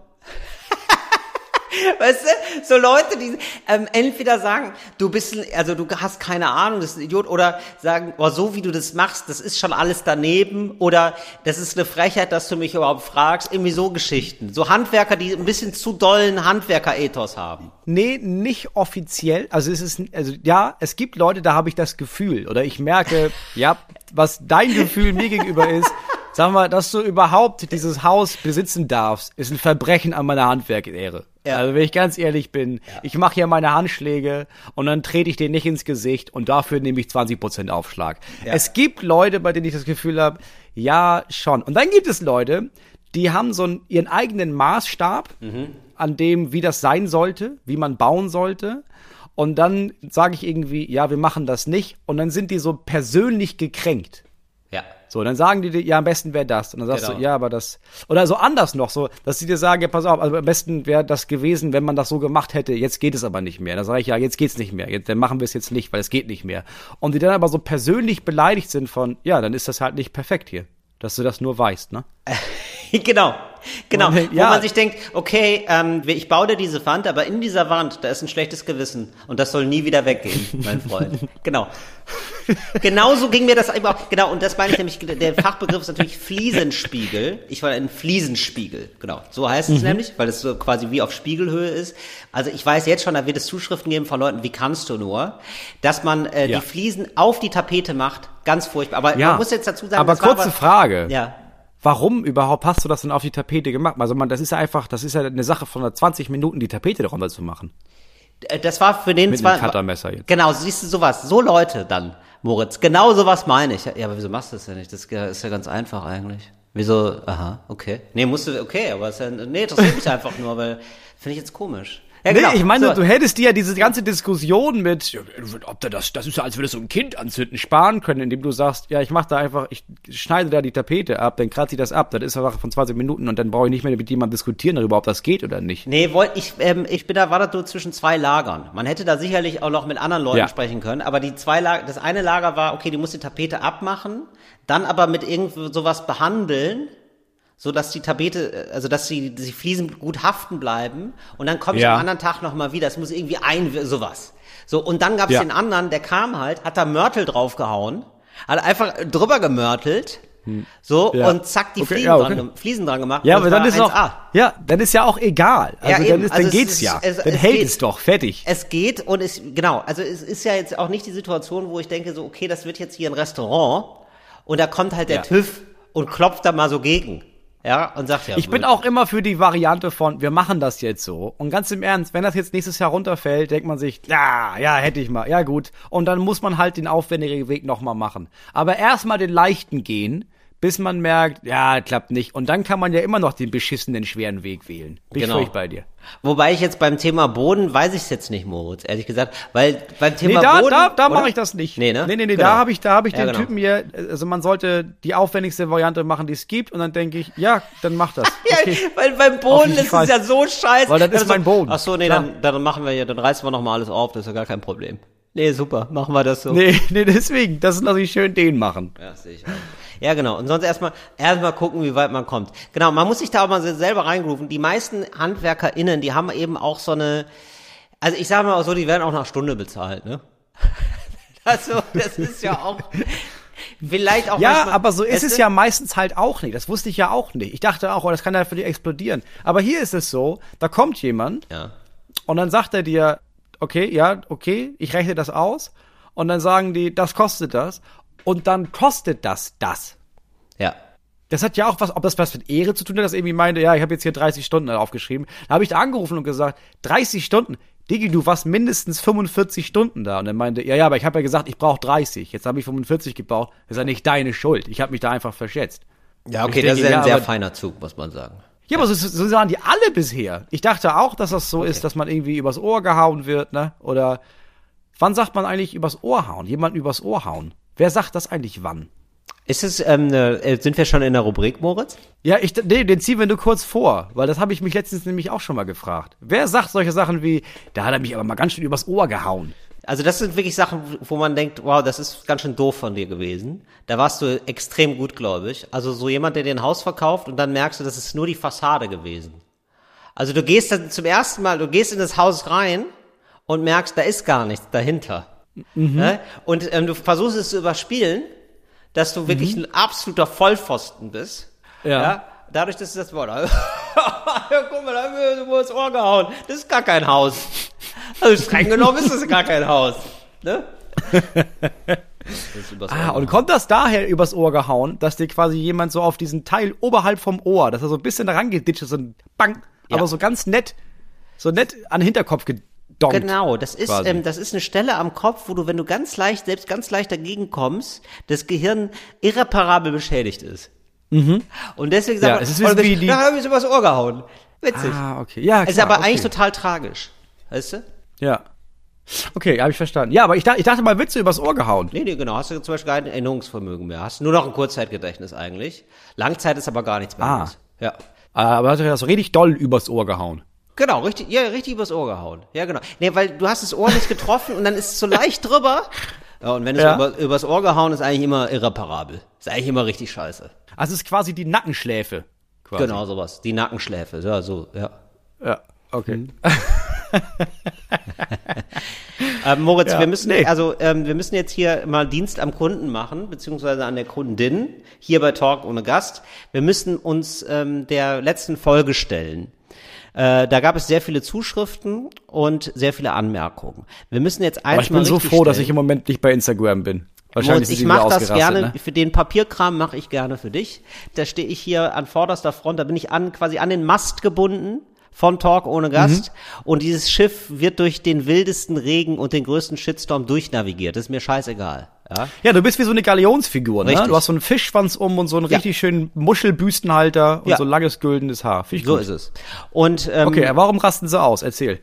Weißt du, so Leute, die ähm, entweder sagen, du bist, ein, also du hast keine Ahnung, das ist ein Idiot, oder sagen, oh, so wie du das machst, das ist schon alles daneben, oder das ist eine Frechheit, dass du mich überhaupt fragst, irgendwie so Geschichten. So Handwerker, die ein bisschen zu dollen Handwerker-Ethos haben.
Nee, nicht offiziell. Also es ist, also ja, es gibt Leute, da habe ich das Gefühl oder ich merke, ja, was dein Gefühl mir gegenüber ist. Sag mal, dass du überhaupt dieses Haus besitzen darfst, ist ein Verbrechen an meiner Handwerksehre.
Ja.
Also wenn ich ganz ehrlich bin, ich mache hier meine Handschläge und dann trete ich dir nicht ins Gesicht und dafür nehme ich 20% Aufschlag.
Ja.
Es gibt Leute, bei denen ich das Gefühl habe, ja, schon. Und dann gibt es Leute, die haben so einen, ihren eigenen Maßstab, an dem, wie das sein sollte, wie man bauen sollte. Und dann sage ich irgendwie, ja, wir machen das nicht. Und dann sind die so persönlich gekränkt.
Ja.
So, dann sagen die dir, ja, am besten wäre das. Und dann sagst
Genau.
du, ja, aber das. Oder so anders noch, so, dass sie dir sagen, ja, pass auf, also am besten wäre das gewesen, wenn man das so gemacht hätte. Jetzt geht es aber nicht mehr. Dann sage ich, ja, jetzt geht's nicht mehr. Jetzt, dann machen wir es jetzt nicht, weil es geht nicht mehr. Und die dann aber so persönlich beleidigt sind von, ja, dann ist das halt nicht perfekt hier. Dass du das nur weißt, ne?
genau. Genau, wo
ja.
man sich denkt, okay, ähm, ich baue dir diese Wand, aber in dieser Wand, da ist ein schlechtes Gewissen und das soll nie wieder weggehen, mein Freund. genau. Genauso ging mir das eben auch, genau, und das meine ich nämlich, der Fachbegriff ist natürlich Fliesenspiegel. Ich war ein Fliesenspiegel, genau. So heißt
Mhm.
es nämlich, weil es so quasi wie auf Spiegelhöhe ist. Also ich weiß jetzt schon, da wird es Zuschriften geben von Leuten, wie kannst du nur, dass man äh,
Ja.
die Fliesen auf die Tapete macht, ganz furchtbar. Aber
Ja.
man muss jetzt dazu sagen,
Aber kurze Frage.
Ja.
Warum überhaupt hast du das denn auf die Tapete gemacht? Also man, das ist ja einfach, das ist ja eine Sache von 20 Minuten, die Tapete darunter zu machen.
Äh, Das war für den
Mit einem Cuttermesser jetzt.
Genau, siehst du sowas. So Leute dann, Moritz. Genau sowas meine ich. Ja, aber wieso machst du das ja nicht? Das ist ja ganz einfach eigentlich. Wieso? Aha, okay. Nee, musst du, okay, aber ist ja, nee, interessiert mich einfach nur, weil finde ich jetzt komisch. Ja, genau.
Nee, ich meine,
So.
du hättest dir ja diese ganze Diskussion mit, ob da das, das ist ja, als würde so ein Kind anzünden, sparen können, indem du sagst, ja, ich mach da einfach, ich schneide da die Tapete ab, dann kratze ich das ab, das ist eine Sache von 20 Minuten und dann brauche ich nicht mehr mit jemandem diskutieren darüber, ob das geht oder nicht.
Nee, wollt, ich, ähm, ich bin da, war da so zwischen zwei Lagern. Man hätte da sicherlich auch noch mit anderen Leuten
Ja.
sprechen können, aber die zwei Lager, das eine Lager war, okay, du musst die Tapete abmachen, dann aber mit irgend sowas behandeln, so dass die Tapete, äh, also dass die, die Fliesen gut haften bleiben und dann komme ich
Ja.
am anderen Tag nochmal wieder. Es muss irgendwie ein, sowas. So, und dann gab's
Ja.
den anderen, der kam halt, hat da Mörtel draufgehauen, hat einfach drüber gemörtelt, so,
Ja.
und zack, die
Okay,
Fliesen,
ja, okay.
dran, Fliesen dran gemacht.
Ja, aber
es
dann ist auch,
1A.
ja, dann ist ja auch egal. Also
Ja,
dann, ist,
Also
dann
es
geht's
ist-
ja.
es-
dann
es
hält
geht.
es doch, fertig.
Es geht und es, genau, also es ist ja jetzt auch nicht die Situation, wo ich denke so, okay, das wird jetzt hier ein Restaurant und da kommt halt der. TÜV und klopft da mal so gegen. Ja, und sagt ja.
Ich bin auch immer für die Variante von, wir machen das jetzt so. Und ganz im Ernst, wenn das jetzt nächstes Jahr runterfällt, denkt man sich, ja, ja, hätte ich mal, ja gut. Und dann muss man halt den aufwendigen Weg nochmal machen. Aber erstmal den leichten gehen, bis man merkt, ja, klappt nicht. Und dann kann man ja immer noch den beschissenen schweren Weg wählen. Bin
Genau.
ich bei dir.
Wobei ich jetzt beim Thema Boden weiß ich es jetzt nicht, Moritz, ehrlich gesagt, weil beim
Nee,
Thema
da,
Boden.
da, da mache ich das nicht.
Nee, ne?
Nee, nee, nee,
Genau.
da habe ich, da habe ich
Ja,
den
genau.
Typen hier, also man sollte die aufwendigste Variante machen, die es gibt. Und dann denke ich, ja, dann mach das.
Ja,
Okay.
weil beim Boden ist es ja so scheiße.
Weil das ist
Also,
mein Boden.
Ach so, nee,
Klar.
dann, dann machen wir ja, dann reißen wir nochmal alles auf, das ist ja gar kein Problem. Nee, super, machen wir das so.
Nee, nee, deswegen, das lasse ich schön den machen.
Ja, sehe ich auch. Ja, genau. Und sonst erstmal erstmal gucken, wie weit man kommt. Genau, man muss sich da auch mal selber reingrooven. Die meisten HandwerkerInnen, die haben eben auch so eine, Also ich sage mal auch so, die werden auch nach Stunde bezahlt, ne? Also, das ist ja auch vielleicht auch
Ja,
manchmal-
aber so ist es ja meistens halt auch nicht. Das wusste ich ja auch nicht. Ich dachte auch, oh, das kann ja für dich explodieren. Aber hier ist es so, da kommt jemand
Ja.
und dann sagt er dir, okay, ja, okay, ich rechne das aus. Und dann sagen die, das kostet das. Und dann kostet das das.
Ja.
Das hat ja auch was, ob das was mit Ehre zu tun hat, dass er irgendwie meinte, ja, ich habe jetzt hier 30 Stunden aufgeschrieben. Da habe ich da angerufen und gesagt, 30 Stunden? Digi, du warst mindestens 45 Stunden da. Und er meinte, ja, ja, aber ich habe ja gesagt, ich brauche 30. Jetzt habe ich 45 gebraucht. Das ist ja nicht deine Schuld. Ich habe mich da einfach verschätzt.
Ja, okay,
Ich
das
denke,
ist ja
ja,
ein sehr feiner Zug, muss man sagen.
Ja, aber so, so sahen die alle bisher. Ich dachte auch, dass das so ist, dass man irgendwie übers Ohr gehauen wird, ne? Oder wann sagt man eigentlich übers Ohr hauen? Jemand übers Ohr hauen. Wer sagt das eigentlich wann?
Ist es, ähm, äh, sind wir schon in der Rubrik, Moritz?
Ja, ich, nee, den ziehen wir nur kurz vor, weil das habe ich mich letztens nämlich auch schon mal gefragt. Wer sagt solche Sachen wie, da hat er mich aber mal ganz schön übers Ohr gehauen?
Also das sind wirklich Sachen, wo man denkt, wow, das ist ganz schön doof von dir gewesen. Da warst du extrem gutgläubig. Also so jemand, der dir ein Haus verkauft und dann merkst du, das ist nur die Fassade gewesen. Also du gehst dann zum ersten Mal, du gehst in das Haus rein und merkst, da ist gar nichts dahinter. Ne? Und ähm, du versuchst es zu überspielen, dass du wirklich ein absoluter Vollpfosten bist.
Ja.
Dadurch, dass du das Wort, ja, guck mal, da haben wir so ins Ohr gehauen. Das ist gar kein Haus. Also streng genommen ist es gar kein Haus. Ne? Das
Ah,
Ohr
und kommt das daher übers Ohr gehauen, dass dir quasi jemand so auf diesen Teil oberhalb vom Ohr, dass er so ein bisschen rangeditscht ist, so ein Bang,
Ja.
aber so ganz nett, so nett an den Hinterkopf gedonkt.
Genau, das ist,
quasi.
ähm, das ist eine Stelle am Kopf, wo du, wenn du ganz leicht, selbst ganz leicht dagegen kommst, das Gehirn irreparabel beschädigt ist. Und deswegen
Ja,
sagt man,
es ist wie die-
da habe ich übers Ohr gehauen. Witzig.
Ah, okay. Ja,
es ist
klar,
aber
okay.
eigentlich total tragisch. Weißt du?
Ja. Okay, habe ich verstanden. Ja, aber ich, dachte- ich dachte mal, Witze übers Ohr gehauen.
Nee, nee, genau. Hast du zum Beispiel kein Erinnerungsvermögen mehr. Hast nur noch ein Kurzzeitgedächtnis eigentlich. Langzeit ist aber gar nichts mehr.
Ah.
Ja.
Aber hat er das richtig doll übers Ohr gehauen.
Genau, richtig, ja, richtig übers Ohr gehauen. Ja, genau. Nee, weil du hast das Ohr nicht getroffen und dann ist es so leicht drüber. Ja, und wenn es
Ja.
über, übers Ohr gehauen ist, eigentlich immer irreparabel. Ist eigentlich immer richtig scheiße.
Also es ist quasi die Nackenschläfe. Quasi.
Genau, sowas. Die Nackenschläfe. Ja, so, ja.
Ja, okay.
Mhm. Ähm, Moritz,
Ja,
wir müssen,
nee.
also, ähm, wir müssen jetzt hier mal Dienst am Kunden machen, beziehungsweise an der Kundin, hier bei Talk ohne Gast. Wir müssen uns ähm, der letzten Folge stellen. Äh, da gab es sehr viele Zuschriften und sehr viele Anmerkungen. Wir müssen jetzt eins
Aber ich bin so froh, dass ich im Moment nicht bei Instagram bin. Wahrscheinlich
ich mache das gerne,
Ne?
für den Papierkram mache ich gerne für dich. Da stehe ich hier an vorderster Front, da bin ich an quasi an den Mast gebunden von Talk ohne Gast
Mhm.
und dieses Schiff wird durch den wildesten Regen und den größten Shitstorm durchnavigiert. Das ist mir scheißegal. Ja?
Ja, du bist wie so eine Galionsfigur, ne?
Richtig.
Du hast so einen Fischschwanz um und so einen
Ja.
richtig schönen Muschelbüstenhalter und
Ja.
so langes güldenes Haar. Finde ich
So
gut.
ist es. Und ähm,
Okay, warum rasten sie aus? Erzähl.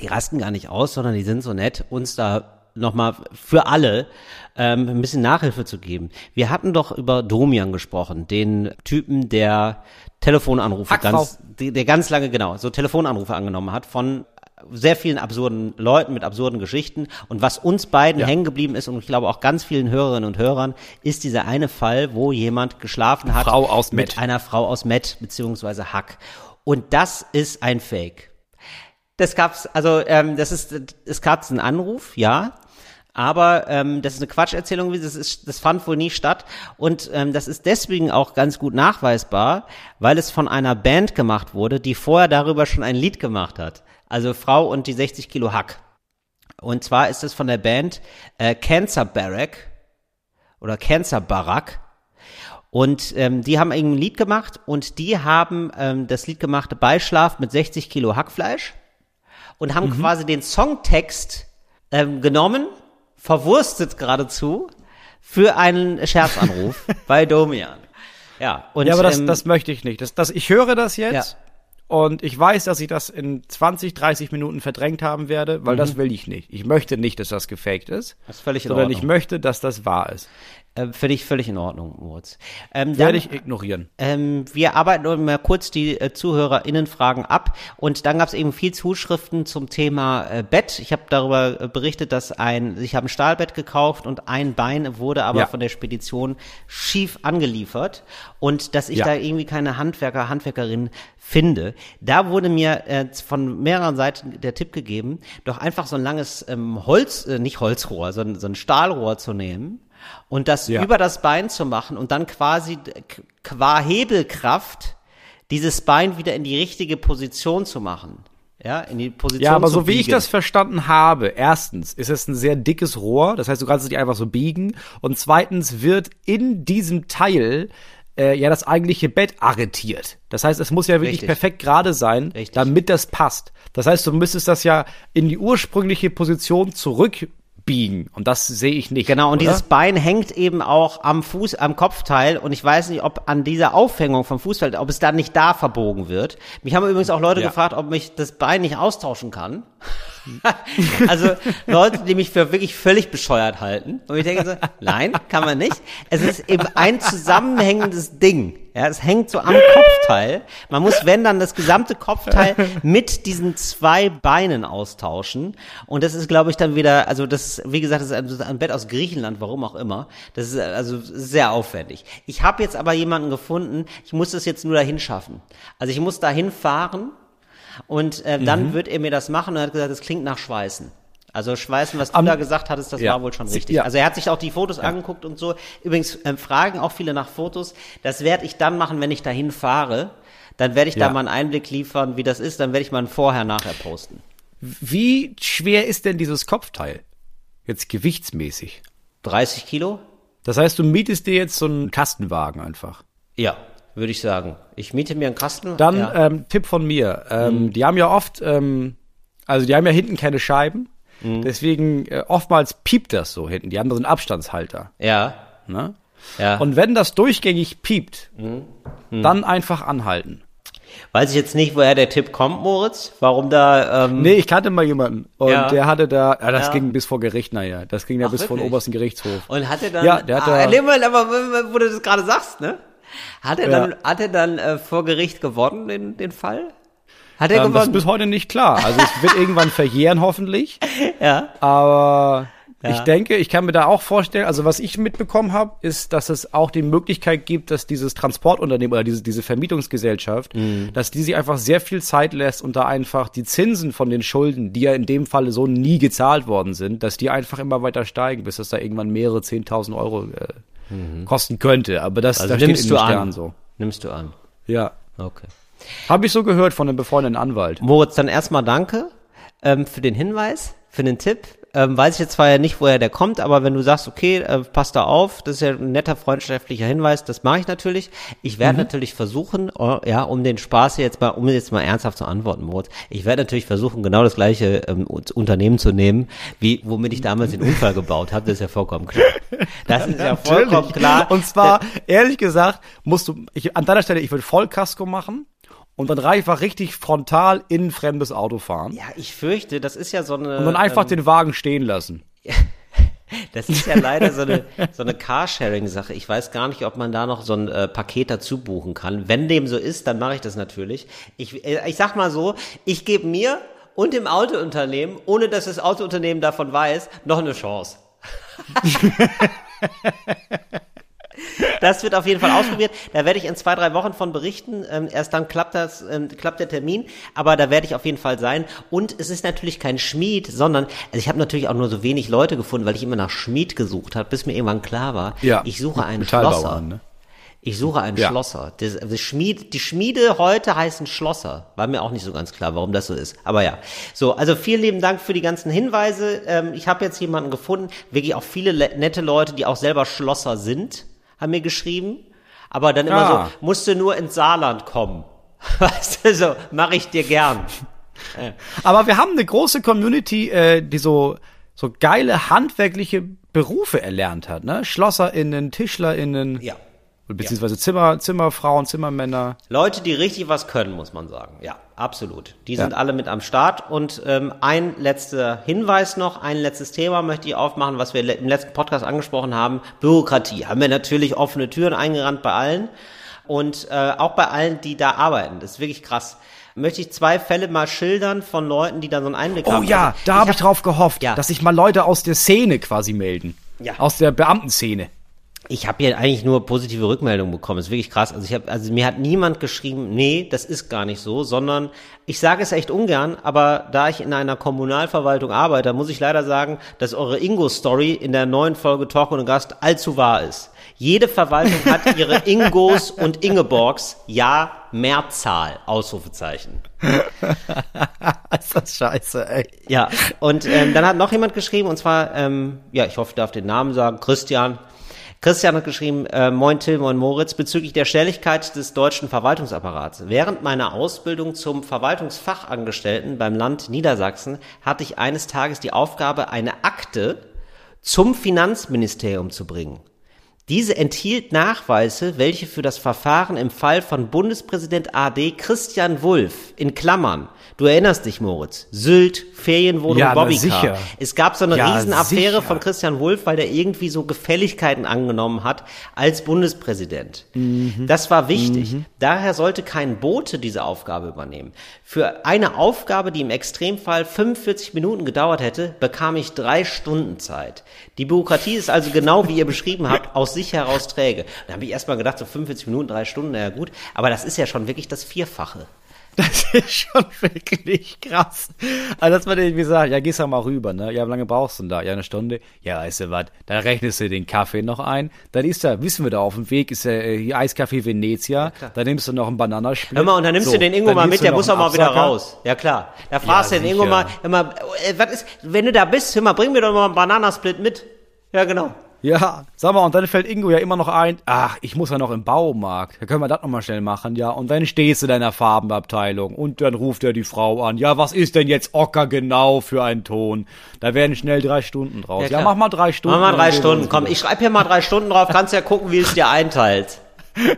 die rasten gar nicht aus, sondern die sind so nett, uns da nochmal für alle ähm, ein bisschen Nachhilfe zu geben. Wir hatten doch über Domian gesprochen, den Typen, der Telefonanrufe
Hackfrau.
ganz, der, der ganz lange, genau, so Telefonanrufe angenommen hat von sehr vielen absurden Leuten mit absurden Geschichten. Und was uns beiden
Ja.
hängen geblieben ist, und ich glaube auch ganz vielen Hörerinnen und Hörern, ist dieser eine Fall, wo jemand geschlafen hat
Frau aus
mit
Met.
einer Frau aus Met, beziehungsweise Hack. Und das ist ein Fake. Das gab's, also ähm, das ist, es gab einen Anruf, ja, aber ähm, das ist eine Quatscherzählung, das ist, das fand wohl nie statt und ähm, das ist deswegen auch ganz gut nachweisbar, weil es von einer Band gemacht wurde, die vorher darüber schon ein Lied gemacht hat. Also Frau und die 60 Kilo Hack. Und zwar ist es von der Band äh, Cancer Barrack oder Cancer Barack. Und ähm, die haben ein Lied gemacht und die haben ähm, das Lied gemacht Beischlaf mit 60 Kilo Hackfleisch und haben quasi den Songtext ähm, genommen, verwurstet geradezu, für einen Scherzanruf bei Domian. Ja, und
Ja, aber das,
ähm,
das möchte ich nicht. Das, das, ich höre das jetzt
Ja.
Und ich weiß, dass ich das in 20, 30 Minuten verdrängt haben werde, weil das will ich nicht. Ich möchte nicht, dass das gefaked ist,
Mhm. Das ist völlig in
sondern ich
Ordnung.
möchte, dass das wahr ist.
Äh, Finde ich völlig in Ordnung, Moritz. Ähm, dann-
Werde ich ignorieren.
ähm, wir arbeiten nur mal kurz die äh, ZuhörerInnen-Fragen ab und dann gab es eben viel Zuschriften zum Thema äh, Bett. Ich habe darüber äh, berichtet, dass ein, ich habe ein Stahlbett gekauft und ein Bein wurde aber
Ja.
von der Spedition schief angeliefert und dass ich
Ja.
da irgendwie keine Handwerker, Handwerkerin finde. Da wurde mir äh, von mehreren Seiten der Tipp gegeben, doch einfach so ein langes ähm, Holz, äh, nicht Holzrohr, sondern so ein Stahlrohr zu nehmen und das
Ja.
über das Bein zu machen und dann quasi qua Hebelkraft dieses Bein wieder in die richtige Position zu machen. Ja, in die Position
Ja, aber so wie ich
biegen.
das verstanden habe, erstens ist es ein sehr dickes Rohr, das heißt, du kannst es nicht einfach so biegen. Und zweitens wird in diesem Teil äh, ja das eigentliche Bett arretiert. Das heißt, es muss ja wirklich
Richtig.
perfekt gerade sein,
Richtig.
damit das passt. Das heißt, du müsstest das ja in die ursprüngliche Position zurückbiegen. Und das sehe ich nicht.
Genau, und
oder?
dieses Bein hängt eben auch am Fuß, am Kopfteil und ich weiß nicht, ob an dieser Aufhängung vom Fußfeld, ob es dann nicht da verbogen wird. Mich haben übrigens auch Leute
Ja.
gefragt, ob ich das Bein nicht austauschen kann. also Leute, die mich für wirklich völlig bescheuert halten. Und ich denke so, nein, kann man nicht. Es ist eben ein zusammenhängendes Ding. Ja, es hängt so am Kopfteil. Man muss, wenn dann, das gesamte Kopfteil mit diesen zwei Beinen austauschen. Und das ist, glaube ich, dann wieder, also das, wie gesagt, das ist ein Bett aus Griechenland, warum auch immer. Das ist also sehr aufwendig. Ich habe jetzt aber jemanden gefunden, ich muss das jetzt nur dahin schaffen. Also ich muss dahin fahren und äh, dann wird er mir das machen und er hat gesagt, das klingt nach Schweißen. Also Schweißen, was du
Am-
da gesagt hattest, das
Ja.
war wohl schon richtig.
Ja.
Also er hat sich auch die Fotos angeguckt und so. Übrigens ähm, fragen auch viele nach Fotos. Das werde ich dann machen, wenn ich dahin fahre. Dann werde ich da
Ja.
mal einen Einblick liefern, wie das ist. Dann werde ich mal ein Vorher-Nachher posten.
Wie schwer ist denn dieses Kopfteil? Jetzt gewichtsmäßig.
30 Kilo?
Das heißt, du mietest dir jetzt so einen Kastenwagen einfach.
Ja, würde ich sagen. Ich miete mir einen Kasten.
Dann
ja.
ähm, Tipp von mir. Ähm,
Mhm.
Die haben ja oft, ähm, also die haben ja hinten keine Scheiben.
Mhm.
Deswegen äh, oftmals piept das so hinten. Die haben so einen Abstandshalter.
ja,
Ne?
ja.
Und wenn das durchgängig piept,
Mhm.
dann einfach anhalten.
Weiß ich jetzt nicht, woher der Tipp kommt, Moritz. Warum da, ähm,
Nee, ich kannte mal jemanden und
Ja.
der hatte da, ja, das
Ja.
ging bis vor Gericht, naja, das ging ja
Ach,
bis vor den
wirklich?
obersten Gerichtshof.
Und hat er dann,
Ja, der hat
ah,
da-
nee, Moment, aber wo du das gerade sagst, ne? Hat er
Ja.
dann, hat er dann äh, vor Gericht gewonnen, den, den Fall? Hat er
Ähm, das ist
gewonnen?
bis heute nicht klar. Also es wird irgendwann verjähren, hoffentlich.
ja.
Aber
Ja.
ich denke, ich kann mir da auch vorstellen, also was ich mitbekommen habe, ist, dass es auch die Möglichkeit gibt, dass dieses Transportunternehmen oder diese, diese Vermietungsgesellschaft,
Mhm.
dass die sich einfach sehr viel Zeit lässt und da einfach die Zinsen von den Schulden, die ja in dem Falle so nie gezahlt worden sind, dass die einfach immer weiter steigen, bis das da irgendwann mehrere Zehntausend Euro äh, kosten könnte. Aber das
Also
da steht
nimmst
in
du an.
So.
Nimmst du an.
Ja.
Okay.
Habe ich so gehört von einem befreundeten Anwalt.
Moritz, dann erstmal danke ähm, für den Hinweis, für den Tipp. Ähm, weiß ich jetzt zwar ja nicht, woher der kommt, aber wenn du sagst, okay, äh, passt da auf, das ist ja ein netter freundschaftlicher Hinweis, das mache ich natürlich. Ich werde natürlich versuchen, oh, ja, um den Spaß jetzt mal, um jetzt mal ernsthaft zu antworten, Moritz, ich werde natürlich versuchen, genau das gleiche ähm, Unternehmen zu nehmen, wie womit ich damals den Unfall gebaut habe, das ist ja vollkommen klar. Das ist ja vollkommen klar.
Und zwar, ehrlich gesagt, musst du, ich, an deiner Stelle, ich würde Vollkasko machen und dann einfach richtig frontal in ein fremdes Auto fahren
ja, ich fürchte, das ist ja so eine.
und dann einfach
ähm,
den Wagen stehen lassen.
Das ist ja leider so eine, so eine Carsharing-Sache. Ich weiß gar nicht, ob man da noch so ein äh, Paket dazu buchen kann. Wenn dem so ist, dann mache ich das natürlich. Ich, äh, ich sag mal so, ich gebe mir und dem Autounternehmen, ohne dass das Autounternehmen davon weiß, noch eine Chance. Das wird auf jeden Fall ausprobiert. Da werde ich in zwei, drei Wochen von berichten. Ähm, erst dann klappt das, ähm, klappt der Termin. Aber da werde ich auf jeden Fall sein. Und es ist natürlich kein Schmied, sondern, also ich habe natürlich auch nur so wenig Leute gefunden, weil ich immer nach Schmied gesucht habe, bis mir irgendwann klar war,
Ja.
ich suche einen Schlosser.
ne?
Ich suche einen
Ja.
Schlosser. Das, das Schmied, die Schmiede heute heißen Schlosser. War mir auch nicht so ganz klar, warum das so ist. Aber ja. So, also vielen lieben Dank für die ganzen Hinweise. Ähm, ich habe jetzt jemanden gefunden, wirklich auch viele le- nette Leute, die auch selber Schlosser sind, haben mir geschrieben. Aber dann immer
Ah.
so, musst du nur ins Saarland kommen. Weißt du, so, mache ich dir gern.
Aber wir haben eine große Community, äh, die so, so geile handwerkliche Berufe erlernt hat, ne? SchlosserInnen, TischlerInnen.
Ja.
Beziehungsweise Zimmer, Zimmerfrauen, Zimmermänner.
Leute, die richtig was können, muss man sagen. Ja, absolut. Die sind alle mit am Start. Und ähm, ein letzter Hinweis noch, ein letztes Thema möchte ich aufmachen, was wir le- im letzten Podcast angesprochen haben. Bürokratie. Haben wir natürlich offene Türen eingerannt bei allen. Und äh, auch bei allen, die da arbeiten. Das ist wirklich krass. Möchte ich zwei Fälle mal schildern von Leuten, die dann so einen Einblick
Oh
haben.
ja,
Also,
da habe ich
hab-
drauf gehofft,
Ja.
dass sich mal Leute aus der Szene quasi melden.
Ja.
Aus der Beamtenszene.
Ich habe hier eigentlich nur positive Rückmeldungen bekommen. Das ist wirklich krass. Also ich habe, also mir hat niemand geschrieben, nee, das ist gar nicht so, sondern ich sage es echt ungern, aber da ich in einer Kommunalverwaltung arbeite, muss ich leider sagen, dass eure Ingo-Story in der neuen Folge Talk und Gast allzu wahr ist. Jede Verwaltung hat ihre Ingos und Ingeborgs, ja, Mehrzahl, Ausrufezeichen.
ist das scheiße, ey.
Ja, und ähm, dann hat noch jemand geschrieben, und zwar, ähm, ja, ich hoffe, ich darf den Namen sagen, Christian. Christian hat geschrieben, äh, Moin Till, Moin Moritz, bezüglich der Schnelligkeit des deutschen Verwaltungsapparats. Während meiner Ausbildung zum Verwaltungsfachangestellten beim Land Niedersachsen hatte ich eines Tages die Aufgabe, eine Akte zum Finanzministerium zu bringen. Diese enthielt Nachweise, welche für das Verfahren im Fall von Bundespräsident AD Christian Wulff in Klammern, du erinnerst dich, Moritz, Sylt, Ferienwohnung,
Ja, na
Bobbycar.
sicher.
Es gab so eine
Ja,
Riesenaffäre
sicher.
von Christian Wulff, weil der irgendwie so Gefälligkeiten angenommen hat als Bundespräsident.
Mhm.
Das war wichtig. Daher sollte kein Bote diese Aufgabe übernehmen. Für eine Aufgabe, die im Extremfall 45 Minuten gedauert hätte, bekam ich drei Stunden Zeit. Die Bürokratie ist also genau wie ihr beschrieben habt, aus sich heraus träge. Da habe ich erstmal gedacht, so 45 Minuten, drei Stunden, naja gut, aber das ist ja schon wirklich das Vierfache.
Das ist schon wirklich krass. Also, dass man irgendwie sagt, ja, gehst ja mal rüber, ne? Ja, wie lange brauchst du denn da? Ja, eine Stunde. Ja, weißt du was? Dann rechnest du den Kaffee noch ein. Dann ist da, wissen wir da, auf dem Weg ist der äh, Eiskaffee Venezia. dann nimmst du noch einen Bananasplit.
Hör mal, und dann nimmst
So,
du den Ingo mal mit,
du
der muss auch mal wieder raus. Ja klar. Da fragst
Ja,
du den Ingo mal, mal, äh, was ist, wenn du da bist, hör mal, bring mir doch mal einen Bananasplit mit. Ja, genau.
Ja, sag mal, und dann fällt Ingo ja immer noch ein, ach, ich muss ja noch im Baumarkt. Da können wir das nochmal schnell machen, ja. Und dann stehst du in deiner Farbenabteilung und dann ruft er die Frau an. Ja, was ist denn jetzt Ocker genau für ein Ton? Da werden schnell drei Stunden draus. Ja,
klar.
mach mal drei Stunden.
Mach mal
dann
drei Stunden. Komm, ich schreibe hier mal drei Stunden drauf, kannst ja gucken, wie es dir einteilt.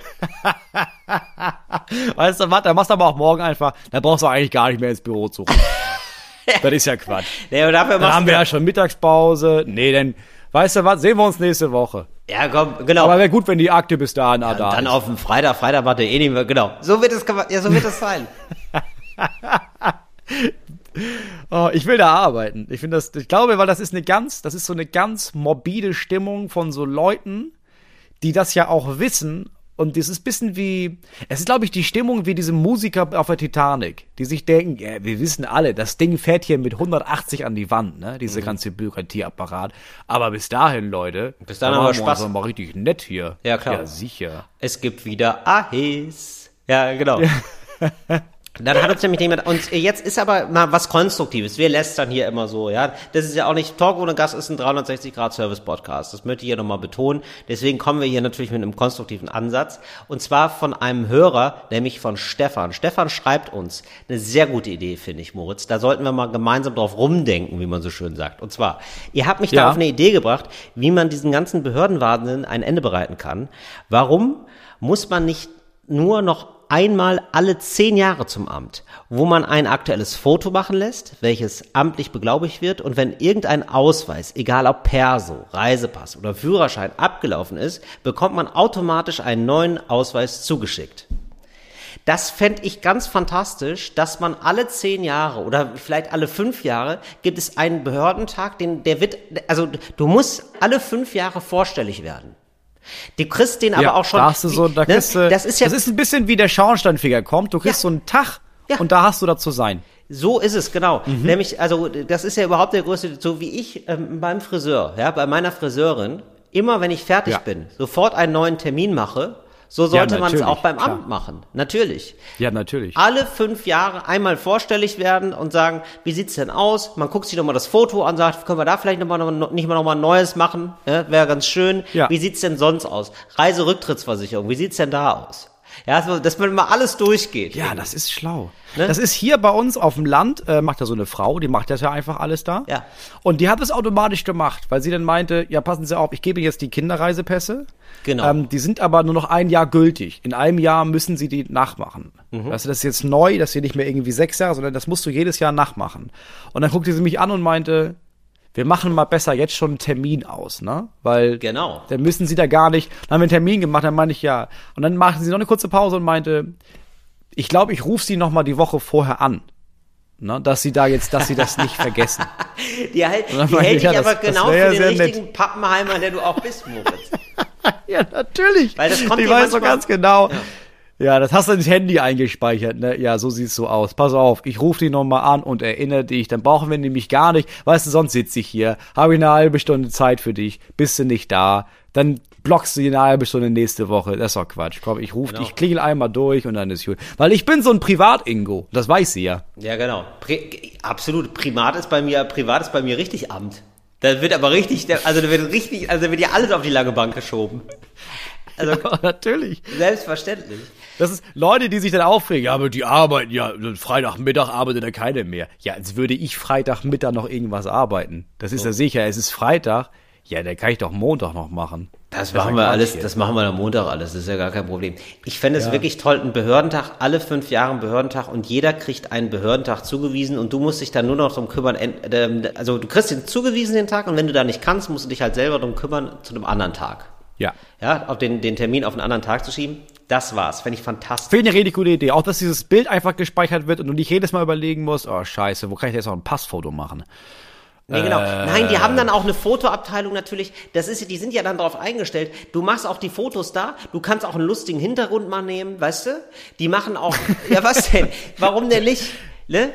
Weißt du was, da machst du aber auch morgen einfach, da brauchst du eigentlich gar nicht mehr ins Büro zu das ist ja Quatsch.
Nee, dafür
Dann haben wir ja schon Mittagspause. Nee, dann, weißt du was, sehen wir uns nächste Woche.
Ja, komm, genau.
Aber wäre gut, wenn die Akte bis dahin da
dann
ist.
auf dem Freitag, Freitag er eh nicht mehr, genau. So wird es, ja, so wird es sein.
Oh, ich will da arbeiten. Ich finde das, ich glaube, weil das ist eine ganz, das ist so eine ganz morbide Stimmung von so Leuten, die das ja auch wissen. Und das ist ein bisschen wie, es ist, glaube ich, die Stimmung wie diese Musiker auf der Titanic, die sich denken, ja, wir wissen alle, das Ding fährt hier mit 180 an die Wand, ne,
Mhm.
diese ganze Bürokratieapparat. Aber bis dahin, Leute,
Bis dahin
da
haben wir Spaß.
mal richtig nett hier.
Ja, klar.
Ja, sicher.
Es gibt wieder Ahis. Ja, genau. Dann hat uns nämlich jemand, und jetzt ist aber mal was Konstruktives. Wir lästern hier immer so, ja. Das ist ja auch nicht, Talk ohne Gast ist ein 360-Grad-Service-Podcast. Das möchte ich hier nochmal betonen. Deswegen kommen wir hier natürlich mit einem konstruktiven Ansatz. Und zwar von einem Hörer, nämlich von Stefan. Stefan schreibt uns eine sehr gute Idee, finde ich, Moritz. Da sollten wir mal gemeinsam drauf rumdenken, wie man so schön sagt. Und zwar, ihr habt mich da
Ja.
auf eine Idee gebracht, wie man diesen ganzen Behördenwahnsinn ein Ende bereiten kann. Warum muss man nicht nur noch einmal alle zehn Jahre zum Amt, wo man ein aktuelles Foto machen lässt, welches amtlich beglaubigt wird und wenn irgendein Ausweis, egal ob Perso, Reisepass oder Führerschein abgelaufen ist, bekommt man automatisch einen neuen Ausweis zugeschickt. Das fände ich ganz fantastisch, dass man alle zehn Jahre oder vielleicht alle fünf Jahre gibt es einen Behördentag, den, der wird, also du musst alle fünf Jahre vorstellig werden. Du kriegst den aber auch schon.
Da hast du so, da
ne,
kriegst du,
das ist ja,
das ist ein bisschen wie der Schornsteinfeger kommt. Du kriegst so einen Tag
Ja.
und da hast du da zu sein.
So ist es, genau.
Mhm.
Nämlich, also das ist ja überhaupt der größte, so wie ich ähm, beim Friseur, ja, bei meiner Friseurin, immer wenn ich fertig
Ja.
bin, sofort einen neuen Termin mache, so sollte man es auch beim
klar.
Amt machen. Natürlich.
Ja, natürlich.
Alle fünf Jahre einmal vorstellig werden und sagen, wie sieht's denn aus? Man guckt sich nochmal das Foto an, sagt, können wir da vielleicht noch mal, noch, nicht mal nochmal ein neues machen? Ja, Wäre ganz schön.
Ja.
Wie sieht's denn sonst aus? Reiserücktrittsversicherung, wie sieht's denn da aus? Ja, so, dass man mal alles durchgeht.
Ja, das ist schlau.
Ne?
Das ist hier bei uns auf dem Land, äh, macht da so eine Frau, die macht das ja einfach alles da.
Ja.
Und die hat es automatisch gemacht, weil sie dann meinte, ja, passen Sie auf, ich gebe jetzt die Kinderreisepässe.
Genau.
Ähm, die sind aber nur noch ein Jahr gültig. In einem Jahr müssen Sie die nachmachen.
Mhm.
Du, das ist jetzt neu, das ist nicht mehr irgendwie sechs Jahre, sondern das musst du jedes Jahr nachmachen. Und dann guckte sie mich an und meinte, wir machen mal besser jetzt schon einen Termin aus, ne? Weil
Genau.
dann müssen sie da gar nicht. Dann haben wir einen Termin gemacht, dann meine ich ja. Und dann machten sie noch eine kurze Pause und meinte, ich glaube, ich rufe sie noch mal die Woche vorher an. Ne, dass sie da jetzt, dass sie das nicht vergessen.
Die, halt, die hält
ich,
dich
ja,
aber
das- das
genau
wär
für den
sehr nett.
richtigen Pappenheimer, der du auch bist, Moritz.
ja, natürlich.
Weil das kommt
ich weiß doch
manchmal-
ganz genau. Ja. Das hast du ins Handy eingespeichert, ne? Ja, so sieht's so aus. Pass auf, ich rufe dich nochmal an und erinnere dich, dann brauchen wir nämlich gar nicht. Weißt du, sonst sitze ich hier, habe ich eine halbe Stunde Zeit für dich, bist du nicht da, dann blockst du die eine halbe Stunde nächste Woche. Das ist doch Quatsch. Komm, ich rufe
Genau.
dich, klingel einmal durch und dann ist gut. Weil ich bin so ein Privat-Ingo, das weiß sie ja.
Ja, genau. Pri absolut. Primat ist bei mir, privat ist bei mir richtig Amt. Da wird aber richtig, also da wird richtig, also da wird ja alles auf die lange Bank geschoben. Also
natürlich.
selbstverständlich.
Das ist Leute, die sich dann aufregen, ja, aber die arbeiten ja, Freitagmittag arbeitet ja keiner mehr. Ja, als würde ich Freitagmittag noch irgendwas arbeiten. Das ist ja sicher, es ist Freitag. Ja, dann kann ich doch Montag noch machen.
Das
ist
machen wir alles, das machen wir am Montag alles, das ist ja gar kein Problem. Ich fände es
Ja.
wirklich toll, ein Behördentag, alle fünf Jahre ein Behördentag und jeder kriegt einen Behördentag zugewiesen und du musst dich dann nur noch drum kümmern, ähm, also du kriegst den zugewiesen den Tag und wenn du da nicht kannst, musst du dich halt selber drum kümmern zu einem anderen Tag.
Ja.
Ja, auf den, den Termin auf einen anderen Tag zu schieben, das war's, fände ich fantastisch.
Finde ich eine richtig gute Idee. Auch, dass dieses Bild einfach gespeichert wird und du nicht jedes Mal überlegen musst, oh scheiße, wo kann ich jetzt noch ein Passfoto machen?
Nee, genau.
Äh.
Nein, die haben dann auch eine Fotoabteilung natürlich. Das ist, die sind ja dann darauf eingestellt. Du machst auch die Fotos da. Du kannst auch einen lustigen Hintergrund mal nehmen, weißt du? Die machen auch. ja, was denn? Warum denn nicht? Ne?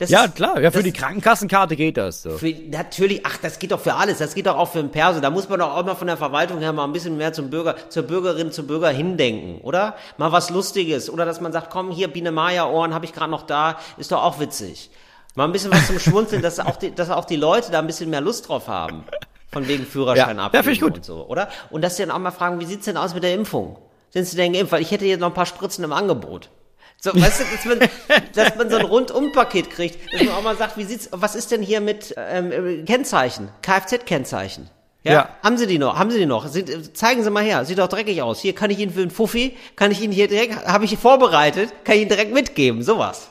Das
Ja, klar, ja, für die Krankenkassenkarte geht das so.
Für, natürlich, ach, das geht doch für alles. Das geht doch auch für den Perso. Da muss man doch auch mal von der Verwaltung her mal ein bisschen mehr zum Bürger, zur Bürgerin, zum Bürger hindenken, oder? Mal was Lustiges. Oder dass man sagt, komm, hier, Biene Maya Ohren habe ich gerade noch da. Ist doch auch witzig. Mal ein bisschen was zum Schmunzeln, dass auch die, dass auch die Leute da ein bisschen mehr Lust drauf haben. Von wegen Führerschein
Ja, ja,
abgeben
finde ich gut.
und so, oder? Und dass sie dann auch mal fragen, wie sieht's denn aus mit der Impfung? Sind sie denn geimpft? Weil ich hätte jetzt noch ein paar Spritzen im Angebot. So, weißt du, dass man, dass man so ein Rundum-Paket kriegt, dass man auch mal sagt, wie sieht's, was ist denn hier mit ähm, äh, Kennzeichen, Kfz-Kennzeichen? Ja,
Ja.
Haben Sie die noch? Haben Sie die noch? Sind, zeigen Sie mal her. Sieht doch dreckig aus. Hier kann ich Ihnen für einen Fuffi, kann ich Ihnen hier direkt, habe ich vorbereitet, kann ich Ihnen direkt mitgeben. Sowas.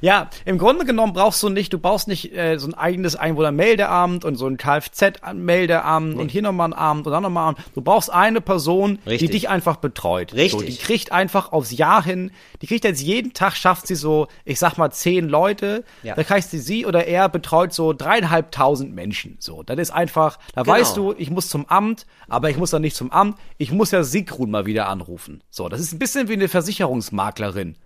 Ja, im Grunde genommen brauchst du nicht, du brauchst nicht äh, so ein eigenes Einwohnermeldeamt und so ein Kfz-Meldeamt und hier nochmal ein Amt und dann nochmal ein Amt. Du brauchst eine Person,
Richtig.
die dich einfach betreut.
Richtig.
So, die kriegt einfach aufs Jahr hin, die kriegt jetzt jeden Tag, schafft sie so, ich sag mal, zehn Leute.
Ja.
Da kriegst du sie oder er betreut so dreieinhalbtausend Menschen. So, das ist einfach, da
Genau.
weißt du, ich muss zum Amt, aber ich muss dann nicht zum Amt, ich muss ja Sigrun mal wieder anrufen. So, das ist ein bisschen wie eine Versicherungsmaklerin.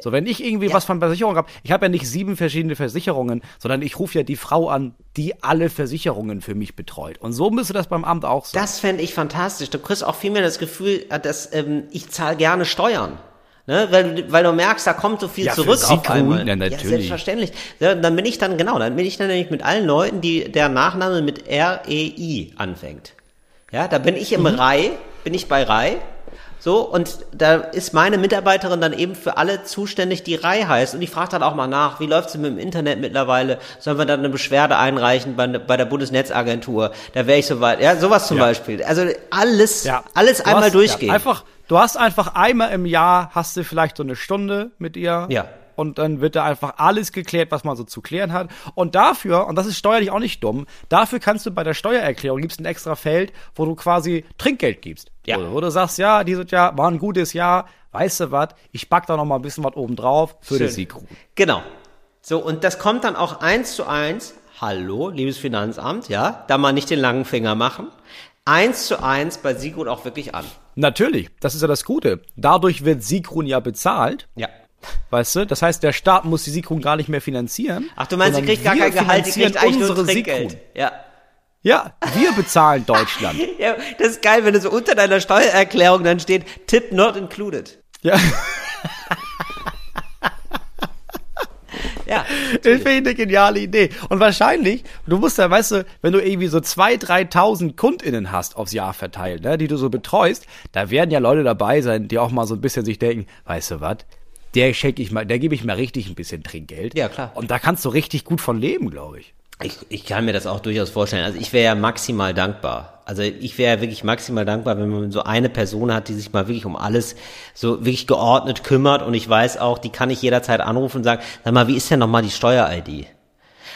So, wenn ich irgendwie was von Versicherung habe, ich habe ja nicht sieben verschiedene Versicherungen, sondern ich rufe ja die Frau an, die alle Versicherungen für mich betreut. Und so müsste das beim Amt auch sein.
Das fände ich fantastisch. Du kriegst auch viel mehr das Gefühl, äh, dass ähm, ich zahle gerne Steuern. Ne? Weil, du- weil du merkst, da kommt so viel
Ja,
zurück auf einmal.
ja, natürlich.
selbstverständlich. Ja, dann bin ich dann, genau, dann bin ich dann nämlich mit allen Leuten, die der Nachname mit R-E-I anfängt. Ja, da bin ich im Rai, bin ich bei Rai. So, und da ist meine Mitarbeiterin dann eben für alle zuständig, die Rai heißt. Und ich frage dann auch mal nach, wie läuft's denn mit dem Internet mittlerweile? Sollen wir dann eine Beschwerde einreichen bei, bei der Bundesnetzagentur? Da wäre ich soweit. Ja, sowas zum
Ja.
Beispiel. Also alles,
Ja.
alles
Du
einmal
hast,
durchgehen.
Ja, einfach, du hast einfach einmal im Jahr, hast du vielleicht so eine Stunde mit ihr.
Ja.
Und dann wird da einfach alles geklärt, was man so zu klären hat. Und dafür, und das ist steuerlich auch nicht dumm, dafür kannst du bei der Steuererklärung, gibst ein extra Feld, wo du quasi Trinkgeld gibst.
Ja.
Wo, wo du sagst, ja, dieses Jahr war ein gutes Jahr, weißt du was, ich pack da noch mal ein bisschen was oben drauf für
Schön.
die Siegruhe.
Genau. So, und das kommt dann auch eins zu eins. Hallo, liebes Finanzamt, ja, da mal nicht den langen Finger machen. Eins zu eins bei Sigurd auch wirklich an.
Natürlich, das ist ja das Gute. Dadurch wird Sigrun ja bezahlt.
Ja.
Weißt du? Das heißt, der Staat muss die Sigrun gar nicht mehr finanzieren.
Ach, du meinst, sie kriegt gar kein Gehalt, sie kriegt eigentlich nur Trinkgeld.
Sigrun.
Ja.
Ja, wir bezahlen Deutschland.
ja. Das ist geil, wenn du so unter deiner Steuererklärung dann steht, Tip not included.
ja.
Ja,
Das finde ich eine geniale Idee. Und wahrscheinlich, du musst ja, weißt du, wenn du irgendwie so 2.000, 3.000 KundInnen hast aufs Jahr verteilt, ne, die du so betreust, da werden ja Leute dabei sein, die auch mal so ein bisschen sich denken, weißt du was, der schenke ich mal, der gebe ich mal richtig ein bisschen Trinkgeld.
Ja, klar.
Und da kannst du richtig gut von leben, glaube ich.
Ich, ich kann mir das auch durchaus vorstellen. Also ich wäre ja maximal dankbar. Also ich wäre ja wirklich maximal dankbar, wenn man so eine Person hat, die sich mal wirklich um alles so wirklich geordnet kümmert und ich weiß auch, die kann ich jederzeit anrufen und sagen, sag mal, wie ist denn nochmal die Steuer-ID?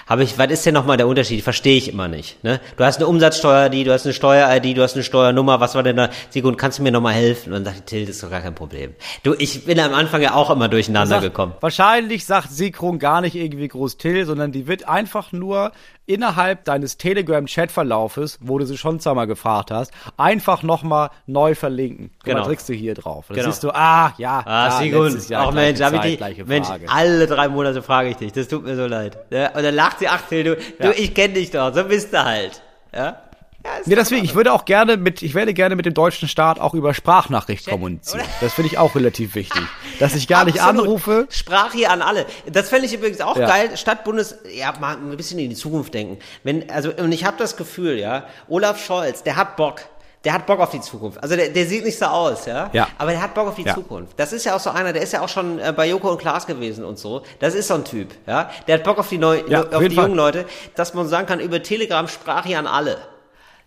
Habe ich, was ist denn nochmal der Unterschied? Verstehe ich immer nicht. Ne? Du hast eine Umsatzsteuer-ID, du hast eine Steuer-ID, du hast eine Steuernummer, was war denn da? Sigurd, kannst du mir nochmal helfen? Und dann sagt Till, das ist doch gar kein Problem. Du, ich bin am Anfang ja auch immer durcheinander
Sagt-
gekommen.
Wahrscheinlich sagt Sigrun gar nicht irgendwie groß Till, sondern die wird einfach nur innerhalb deines Telegram-Chat-Verlaufes, wo du sie schon zweimal gefragt hast, einfach nochmal neu verlinken. Guck
Genau.
mal, drückst du hier drauf. Dann
Genau.
siehst du, ah, ja,
Ah,
ja, letztes Jahr
auch Mensch, ich
Zeit,
dich,
gleiche
Mensch, alle drei Monate frage ich dich, das tut mir so leid. Ja, und dann lacht sie, ach du, du ich kenne dich doch, so bist du halt. Ja? Ja,
Nee, deswegen, ich würde auch gerne mit, ich werde gerne mit dem deutschen Staat auch über Sprachnachricht kommunizieren.
oder?
Das finde ich auch relativ wichtig. Dass ich gar nicht
Absolut.
anrufe.
Sprach hier an alle. Das fände ich übrigens auch
Ja.
geil. Stadt, Bundes, ja, mal ein bisschen in die Zukunft denken. Wenn, also, und ich habe das Gefühl, ja, Olaf Scholz, der hat Bock. Der hat Bock auf die Zukunft. Also der, der sieht nicht so aus, ja?
Ja.
Aber der hat Bock auf die
Ja.
Zukunft. Das ist ja auch so einer, der ist ja auch schon äh, bei Joko und Klaas gewesen und so. Das ist so ein Typ, ja? Der hat Bock auf die, neu,
Ja,
auf die
Fall.
jungen Leute, dass man sagen kann, über Telegram sprach hier an alle.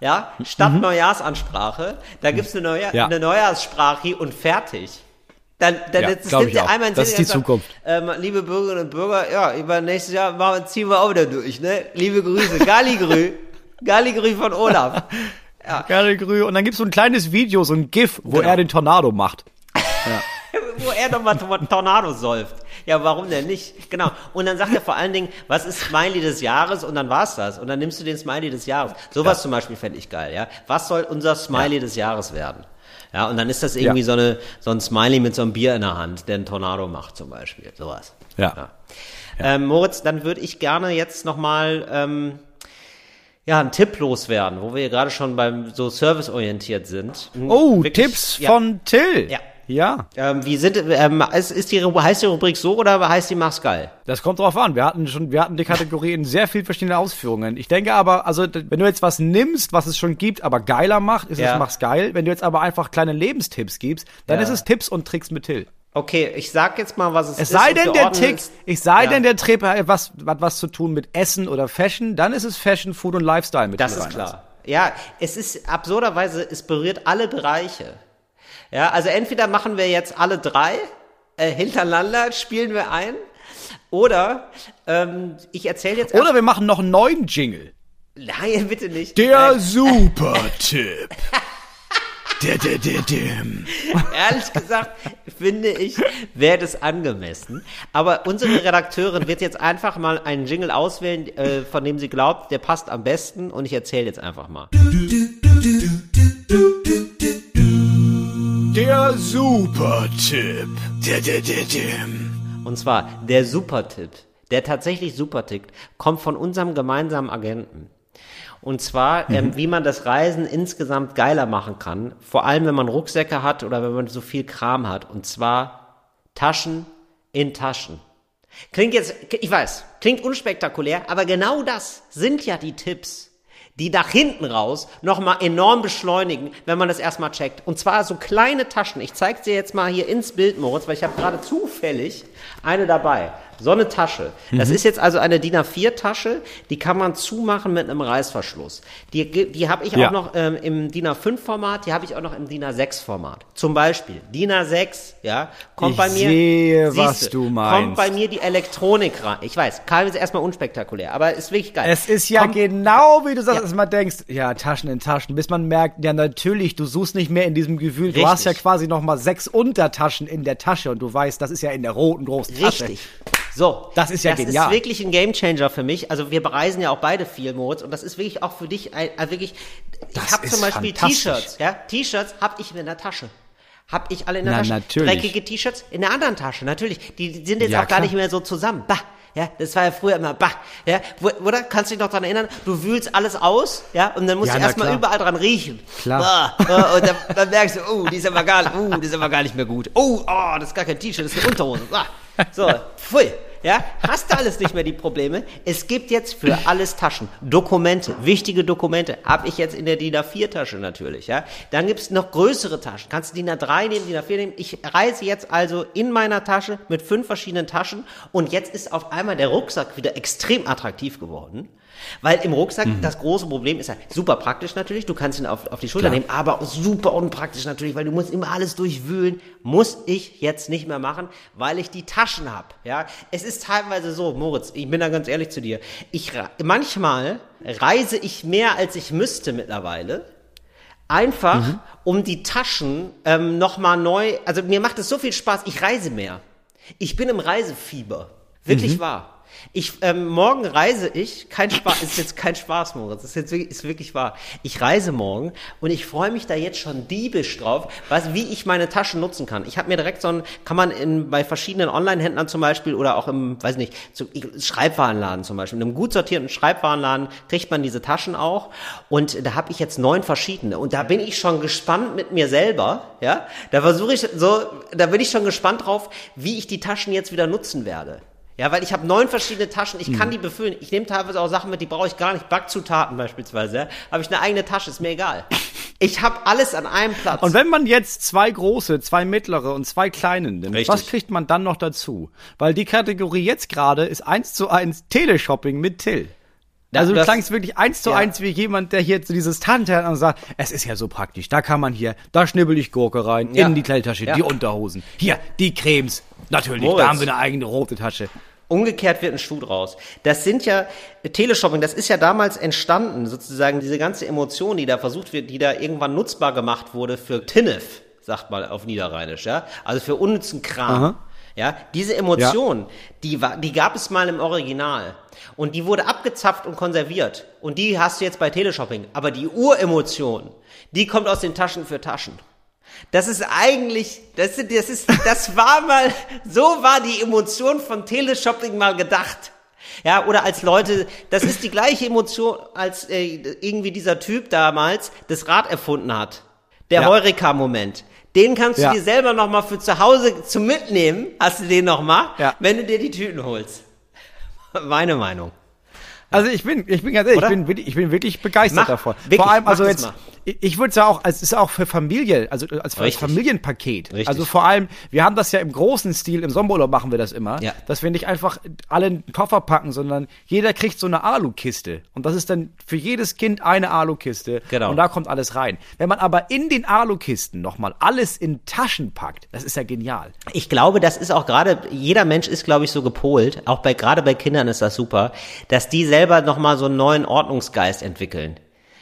Ja, statt Neujahrsansprache, da gibt's eine, Neujahr,
Mhm. Ja.
eine Neujahrssprache und fertig. Dann, dann
Ja, glaub
nimmt einmal in
Das ist die
und
Zukunft.
sagt, Ähm, liebe Bürgerinnen und Bürger, ja, über nächstes Jahr machen, ziehen wir auch wieder durch, ne? Liebe Grüße, Galligrü, Galligrü von Olaf.
Gerne grü. Und dann gibt's so ein kleines Video, so ein GIF, wo
Genau.
er den Tornado macht.
Wo er nochmal Tornado säuft. Ja, warum denn nicht? Genau. Und dann sagt er vor allen Dingen, was ist Smiley des Jahres? Und dann war's das. Und dann nimmst du den Smiley des Jahres. Sowas zum Beispiel fände ich geil, ja. Was soll unser Smiley des Jahres werden? Ja, und dann ist das irgendwie
Ja.
so eine, so ein Smiley mit so einem Bier in der Hand, der einen Tornado macht zum Beispiel. Sowas.
Ja.
Ähm, Moritz, dann würde ich gerne jetzt nochmal ähm, ja, einen Tipp loswerden, wo wir gerade schon beim so serviceorientiert sind. Hm,
Oh,
wirklich-
Tipps
ja.
von Till.
Ja.
Ja.
Ähm, wie sind, ähm, ist, ist die, heißt die Rubrik so oder heißt die Mach's geil?
Das kommt drauf an. Wir hatten schon, wir hatten die Kategorie in sehr viel verschiedene Ausführungen. Ich denke aber, also, wenn du jetzt was nimmst, was es schon gibt, aber geiler macht, ist
Ja.
es mach's geil. Wenn du jetzt aber einfach kleine Lebenstipps gibst, dann
Ja.
ist es Tipps und Tricks mit Till.
Okay, ich sag jetzt mal, was es,
Es
ist.
sei
und
denn, der Tick,
es-
ich sei
Ja.
denn, der Trip hat was, hat was zu tun mit Essen oder Fashion, dann ist es Fashion, Food und Lifestyle mit
Das ist klar. Ja, es ist absurderweise, es berührt alle Bereiche. Ja, also entweder machen wir jetzt alle drei äh, hintereinander, spielen wir ein, oder ähm, ich erzähle jetzt.
Oder wir machen noch einen neuen Jingle.
Nein, bitte nicht.
Der
Nein,
Super-Tipp. der, der, der, der.
ehrlich gesagt finde ich, wäre das angemessen. Aber unsere Redakteurin wird jetzt einfach mal einen Jingle auswählen, äh, von dem sie glaubt, der passt am besten, und ich erzähle jetzt einfach mal.
Der Super-Tipp. Der, der, der.
Und zwar der Supertipp, der tatsächlich super tickt, kommt von unserem gemeinsamen Agenten. Und zwar, ähm, wie man das Reisen insgesamt geiler machen kann. Vor allem, wenn man Rucksäcke hat oder wenn man so viel Kram hat. Und zwar Taschen in Taschen. Klingt jetzt, ich weiß, klingt unspektakulär, aber genau das sind ja die Tipps, die nach hinten raus nochmal enorm beschleunigen, wenn man das erstmal checkt. Und zwar so kleine Taschen. Ich zeige dir jetzt mal hier ins Bild, Moritz, weil ich habe gerade zufällig eine dabei. So eine Tasche. Das ist jetzt also eine DIN A4-Tasche, die kann man zumachen mit einem Reißverschluss. Die, die habe ich
Ja.
auch noch ähm, im DIN A5-Format, die habe ich auch noch im DIN A6-Format. Zum Beispiel DIN A6, ja, kommt
Ich
bei mir.
sehe, was du
Kommt
meinst.
bei mir die Elektronik rein. Ich weiß, Karl ist erstmal unspektakulär, aber ist wirklich geil.
Es ist ja
Kommt-
genau wie du sagst,
Ja.
dass man denkst, ja, Taschen in Taschen, bis man merkt, ja natürlich, du suchst nicht mehr in diesem Gefühl,
Richtig.
du hast ja quasi noch mal sechs Untertaschen in der Tasche und du weißt, das ist ja in der roten großen Tasche.
Richtig. So,
Das ist ja
das
genial.
ist wirklich ein Gamechanger für mich. Also wir bereisen ja auch beide viel, Moritz, und das ist wirklich auch für dich ein, ein wirklich.
Das
ich habe zum Beispiel. T-Shirts, ja, T-Shirts habe ich in der Tasche. Hab ich alle in der
Na,
Tasche.
natürlich.
Dreckige T-Shirts in der anderen Tasche, natürlich. Die, die sind jetzt
Ja,
auch gar
klar.
nicht mehr so zusammen. Bah. Ja, das war ja früher immer, bah, ja, oder? Kannst du dich noch dran erinnern? Du wühlst alles aus, ja, und dann musst
Ja,
du erstmal überall dran riechen.
Klar.
Bah, äh, und dann, dann merkst du, oh, die ist aber gar, oh, die ist aber gar nicht mehr gut. Oh, oh, das ist gar kein T-Shirt, das ist eine Unterhose. Ah, so, pfui. ja, hast du alles nicht mehr die Probleme. Es gibt jetzt für alles Taschen. Dokumente, wichtige Dokumente, habe ich jetzt in der DIN A4-Tasche natürlich, ja. Dann gibt's noch größere Taschen. Kannst du DIN A3 nehmen, DIN A4 nehmen. Ich reise jetzt also in meiner Tasche mit fünf verschiedenen Taschen und jetzt ist auf einmal der Rucksack wieder extrem attraktiv geworden. Weil im Rucksack
Mhm.
das große Problem ist ja super praktisch natürlich, du kannst ihn auf, auf die Schulter
Klar.
nehmen, aber super unpraktisch natürlich, weil du musst immer alles durchwühlen. Muss ich jetzt nicht mehr machen, weil ich die Taschen habe. Ja, es ist teilweise so, Moritz, ich bin da ganz ehrlich zu dir. Ich manchmal reise ich mehr als ich müsste mittlerweile. Einfach,
Mhm.
um die Taschen ähm, nochmal neu, also mir macht es so viel Spaß, ich reise mehr. Ich bin im Reisefieber. Wirklich
Mhm.
wahr. Ich, ähm, morgen reise ich, kein Spaß, ist jetzt kein Spaß, Moritz, ist jetzt wirklich, ist wirklich wahr. Ich reise morgen und ich freue mich da jetzt schon diebisch drauf, was, wie ich meine Taschen nutzen kann. Ich habe mir direkt so ein, kann man in, bei verschiedenen Online-Händlern zum Beispiel oder auch im, weiß nicht, zu, Schreibwarenladen zum Beispiel, in einem gut sortierten Schreibwarenladen kriegt man diese Taschen auch und da habe ich jetzt neun verschiedene und da bin ich schon gespannt mit mir selber, ja, da versuche ich so, da bin ich schon gespannt drauf, wie ich die Taschen jetzt wieder nutzen werde. Ja, weil ich habe neun verschiedene Taschen, ich
Mhm.
kann die befüllen. Ich nehme teilweise auch Sachen mit, die brauche ich gar nicht. Backzutaten beispielsweise. Ja? Habe ich eine eigene Tasche, ist mir egal. Ich habe alles an einem Platz.
Und wenn man jetzt zwei große, zwei mittlere und zwei kleine nimmt,
Richtig.
was kriegt man dann noch dazu? Weil die Kategorie jetzt gerade ist eins zu eins Teleshopping mit Till.
Ja,
also du
das-
klangst wirklich eins zu
ja.
eins wie jemand, der hier zu dieses Tante hat und sagt, es ist ja so praktisch. Da kann man hier, da schnibbel ich Gurke rein,
Ja.
in die Kleidertasche, die Unterhosen. Hier, die Cremes. Natürlich,
Moritz.
da haben wir eine eigene rote Tasche.
Umgekehrt wird ein Schuh draus. Das sind ja, Teleshopping, das ist ja damals entstanden, sozusagen diese ganze Emotion, die da versucht wird, die da irgendwann nutzbar gemacht wurde für Tinnef, sagt mal auf Niederrheinisch, ja. Also für unnützen Kram.
Aha.
Ja, diese Emotion, die war, die gab es mal im Original. Und die wurde abgezapft und konserviert. Und die hast du jetzt bei Teleshopping. Aber die Uremotion, die kommt aus den Taschen für Taschen. Das ist eigentlich, das ist, das ist, das war mal, so war die Emotion von Teleshopping mal gedacht. Ja, oder als Leute, das ist die gleiche Emotion, als äh, irgendwie dieser Typ damals das Rad erfunden hat. Der
Ja.
Heureka-Moment. Den kannst du
Ja.
dir selber noch mal für zu Hause zum Mitnehmen, hast du den noch mal,
Ja.
wenn du dir die Tüten holst. Meine Meinung.
Also ich bin, ich bin ganz ehrlich, ich bin, wirklich, ich bin wirklich begeistert
Mach,
davon.
wirklich,
vor allem, also jetzt,
mal.
Ich, würde sagen auch, es ist auch für Familie, also als
Richtig.
Familienpaket.
Richtig.
Also vor allem, wir haben das ja im großen Stil, im Sommerurlaub machen wir das immer,
Ja.
dass wir nicht einfach alle einen Koffer packen, sondern jeder kriegt so eine Alukiste. Und das ist dann für jedes Kind eine Alukiste.
Genau.
Und da kommt alles rein. Wenn man aber in den Alukisten nochmal alles in Taschen packt, das ist ja genial.
Ich glaube, das ist auch gerade, jeder Mensch ist, glaube ich, so gepolt, auch bei, gerade bei Kindern ist das super, dass die selber nochmal so einen neuen Ordnungsgeist entwickeln.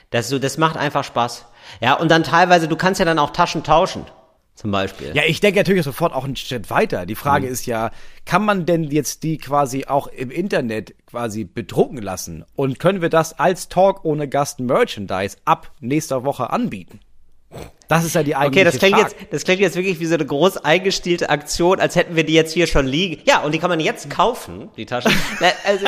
Das, so, das macht einfach Spaß. Ja, und dann teilweise, du kannst ja dann auch Taschen tauschen. Zum Beispiel.
Ja, ich denke natürlich sofort auch einen Schritt weiter. Die Frage
Mhm.
ist ja, kann man denn jetzt die quasi auch im Internet quasi bedrucken lassen? Und können wir das als Talk ohne Gast Merchandise ab nächster Woche anbieten? Das ist ja die eigentliche
Okay, das klingt
Frage.
jetzt, das klingt jetzt wirklich wie so eine groß eingestielte Aktion, als hätten wir die jetzt hier schon liegen. Ja, und die kann man jetzt kaufen, die Taschen. Na, also,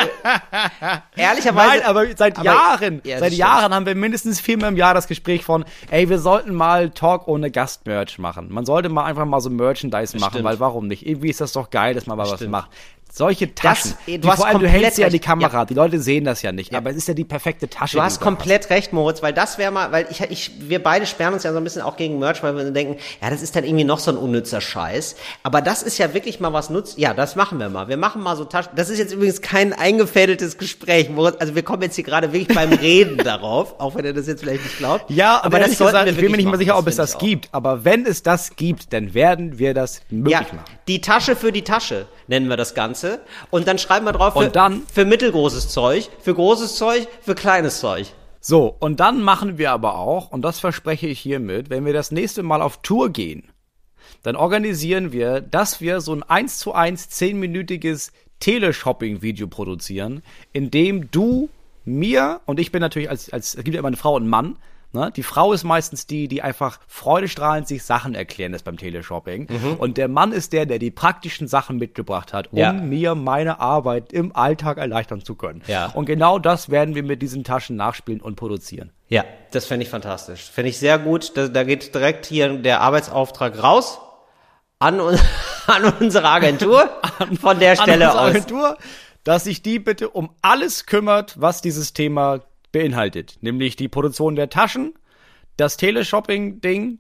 ehrlicherweise.
Nein, aber seit
aber-
Jahren,
Ja, das
seit
stimmt.
Jahren haben wir mindestens viermal im Jahr das Gespräch von, ey, wir sollten mal Talk ohne Gast Merch machen. Man sollte mal einfach mal so Merchandise machen,
stimmt.
weil warum nicht? Irgendwie ist das doch geil, dass man mal was
stimmt.
macht. Solche Taschen,
eh, du hast
vor allem, du hältst ja die. Kamera,
Ja.
die Leute sehen das ja nicht, aber es ist ja die perfekte Tasche.
Du hast komplett recht, Moritz, weil das wäre mal, weil ich, ich, wir beide sperren uns ja so ein bisschen auch gegen Merch, weil wir denken, ja, das ist dann irgendwie noch so ein unnützer Scheiß. Aber das ist ja wirklich mal was nutzt. Ja, das machen wir mal. Wir machen mal so Taschen. Das ist jetzt übrigens kein eingefädeltes Gespräch, Moritz. Also wir kommen jetzt hier gerade wirklich beim Reden darauf, auch wenn ihr das jetzt vielleicht nicht glaubt.
Ja, aber
das sollten
gesagt,
wir
ich bin mir nicht mehr sicher, ob es das gibt. Aber wenn es das gibt, dann werden wir das möglich
Ja,
machen.
die Tasche für die Tasche nennen wir das Ganze. Und dann schreiben wir drauf für, für mittelgroßes Zeug, für großes Zeug, für kleines Zeug.
So, und dann machen wir aber auch, und das verspreche ich hiermit, wenn wir das nächste Mal auf Tour gehen, dann organisieren wir, dass wir so ein 1 zu 1 zehnminütiges Teleshopping-Video produzieren, in dem du mir, und ich bin natürlich als, als, es gibt ja immer eine Frau und einen Mann, ne? Die Frau ist meistens die, die einfach freudestrahlend sich Sachen erklären lässt beim Teleshopping. Und der Mann ist der, der die praktischen Sachen mitgebracht hat, um
Ja.
mir meine Arbeit im Alltag erleichtern zu können.
Ja.
Und genau das werden wir mit diesen Taschen nachspielen und produzieren.
Ja, das fände ich fantastisch. Fände ich sehr gut. Da, da geht direkt hier der Arbeitsauftrag raus an, un- an unsere Agentur. von der Stelle
an unsere
aus.
Agentur, dass sich die bitte um alles kümmert, was dieses Thema beinhaltet. Nämlich die Produktion der Taschen, das Teleshopping-Ding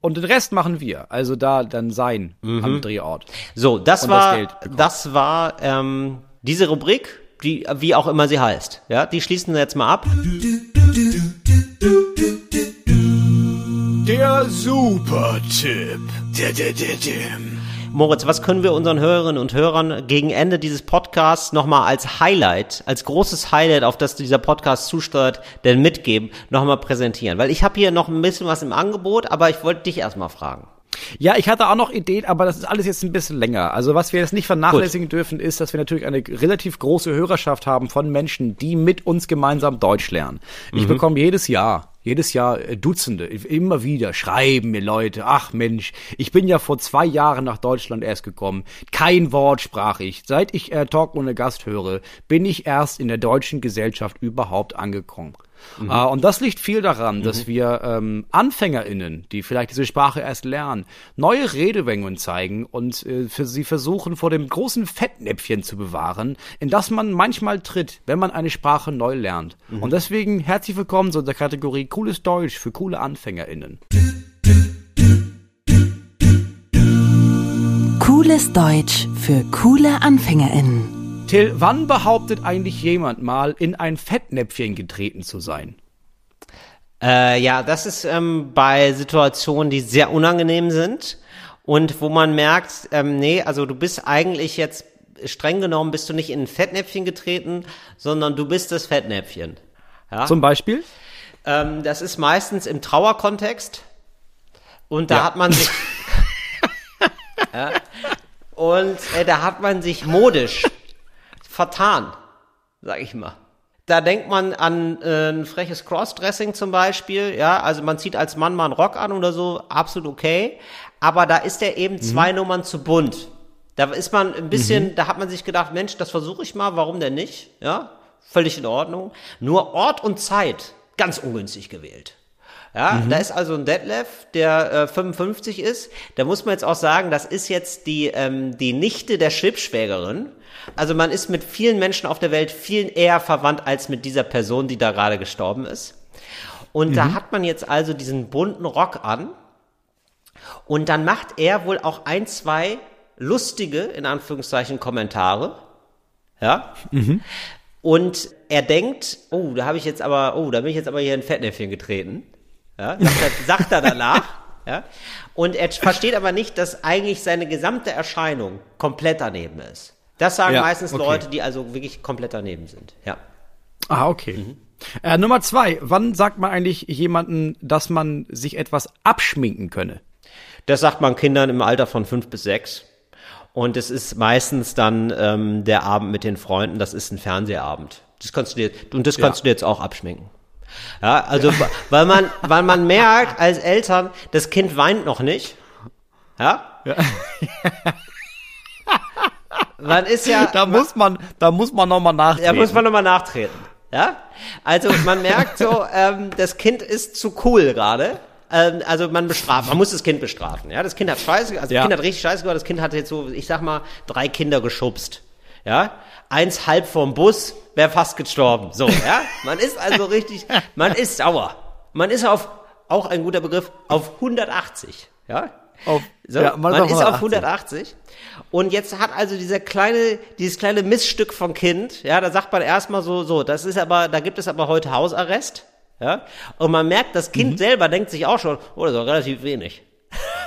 und den Rest machen wir. Also da dann sein am Drehort.
So, das
Und das
war,
Geld
das,
bekommen.
war ähm, diese Rubrik, die, wie auch immer sie heißt. Ja, die schließen wir jetzt mal ab.
Der Super-Tipp.
Moritz, was können wir unseren Hörerinnen und Hörern gegen Ende dieses Podcasts nochmal als Highlight, als großes Highlight, auf das dieser Podcast zusteuert, denn mitgeben, nochmal präsentieren? Weil ich habe hier noch ein bisschen was im Angebot, aber ich wollte dich erstmal fragen.
Ja, ich hatte auch noch Ideen, aber das ist alles jetzt ein bisschen länger. Also was wir jetzt nicht vernachlässigen dürfen, ist, dass wir natürlich eine relativ große Hörerschaft haben von Menschen, die mit uns gemeinsam Deutsch lernen. Ich bekomme jedes Jahr, jedes Jahr äh, Dutzende, immer wieder schreiben mir Leute, ach Mensch, ich bin ja vor zwei Jahren nach Deutschland erst gekommen. Kein Wort sprach ich. Seit ich äh, Talk ohne Gast höre, bin ich erst in der deutschen Gesellschaft überhaupt angekommen. Äh, und das liegt viel daran, dass wir ähm, AnfängerInnen, die vielleicht diese Sprache erst lernen, neue Redewendungen zeigen und äh, für sie versuchen, vor dem großen Fettnäpfchen zu bewahren, in das man manchmal tritt, wenn man eine Sprache neu lernt. Und deswegen herzlich willkommen zu unserer Kategorie Cooles Deutsch für coole AnfängerInnen.
Cooles Deutsch für coole AnfängerInnen.
Till, wann behauptet eigentlich jemand mal, in ein Fettnäpfchen getreten zu sein?
Äh, ja, das ist ähm, bei Situationen, die sehr unangenehm sind und wo man merkt, ähm, nee, also du bist eigentlich jetzt streng genommen bist du nicht in ein Fettnäpfchen getreten, sondern du bist das Fettnäpfchen. Ja?
Zum Beispiel?
Ähm, das ist meistens im Trauerkontext. Und da
Ja.
hat man sich. ja, und äh, da hat man sich modisch vertan, sag ich mal. Da denkt man an äh, ein freches Crossdressing zum Beispiel, ja, also man zieht als Mann mal einen Rock an oder so, absolut okay. Aber da ist der eben zwei Nummern zu bunt. Da ist man ein bisschen, da hat man sich gedacht, Mensch, das versuche ich mal, warum denn nicht? Ja, völlig in Ordnung. Nur Ort und Zeit ganz ungünstig gewählt. Ja, da ist also ein Detlef, der äh, 55 ist. Da muss man jetzt auch sagen, das ist jetzt die, ähm, die Nichte der Schwibschwägerin. Also man ist mit vielen Menschen auf der Welt viel eher verwandt als mit dieser Person, die da gerade gestorben ist. Und da hat man jetzt also diesen bunten Rock an. Und dann macht er wohl auch ein, zwei lustige, in Anführungszeichen, Kommentare. Ja. Und er denkt, oh, da habe ich jetzt aber, oh, da bin ich jetzt aber hier in Fettnäpfchen getreten. Ja, sagt, er, sagt er danach. Ja. Und er versteht aber nicht, dass eigentlich seine gesamte Erscheinung komplett daneben ist. Das sagen
Ja,
meistens
okay.
Leute, die also wirklich komplett daneben sind. Ja.
Ah, okay. Äh, Nummer zwei. Wann sagt man eigentlich jemanden, dass man sich etwas abschminken könne?
Das sagt man Kindern im Alter von fünf bis sechs. Und es ist meistens dann ähm, der Abend mit den Freunden, das ist ein Fernsehabend. Das kannst du dir, und das kannst du dir jetzt auch abschminken. Ja, also weil man, weil man merkt als Eltern, das Kind weint noch nicht. Ja? Man ist ja,
Da muss man, da muss man nochmal nachdenken.
da muss man nochmal nachtreten. Ja? Also man merkt so, ähm, das Kind ist zu cool gerade. Ähm, also man bestraft, man muss das Kind bestrafen. Ja, das Kind hat Scheiße, also das
Ja.
Kind hat richtig Scheiße gemacht. Das Kind hat jetzt so, ich sag mal, drei Kinder geschubst. Ja, eins halb vom Bus, wäre fast gestorben. So, ja, man ist also richtig, man ist sauer. Man ist auf, auch ein guter Begriff, auf 180. Ja,
Auf-
so,
ja, man
man,
ist auf
ist auf
180.
180. Und jetzt hat also dieser kleine, dieses kleine Missstück von Kind, ja, da sagt man erstmal so, so, das ist aber, da gibt es aber heute Hausarrest, ja. Und man merkt, das
Mhm.
Kind selber denkt sich auch schon, oh, das ist doch relativ wenig.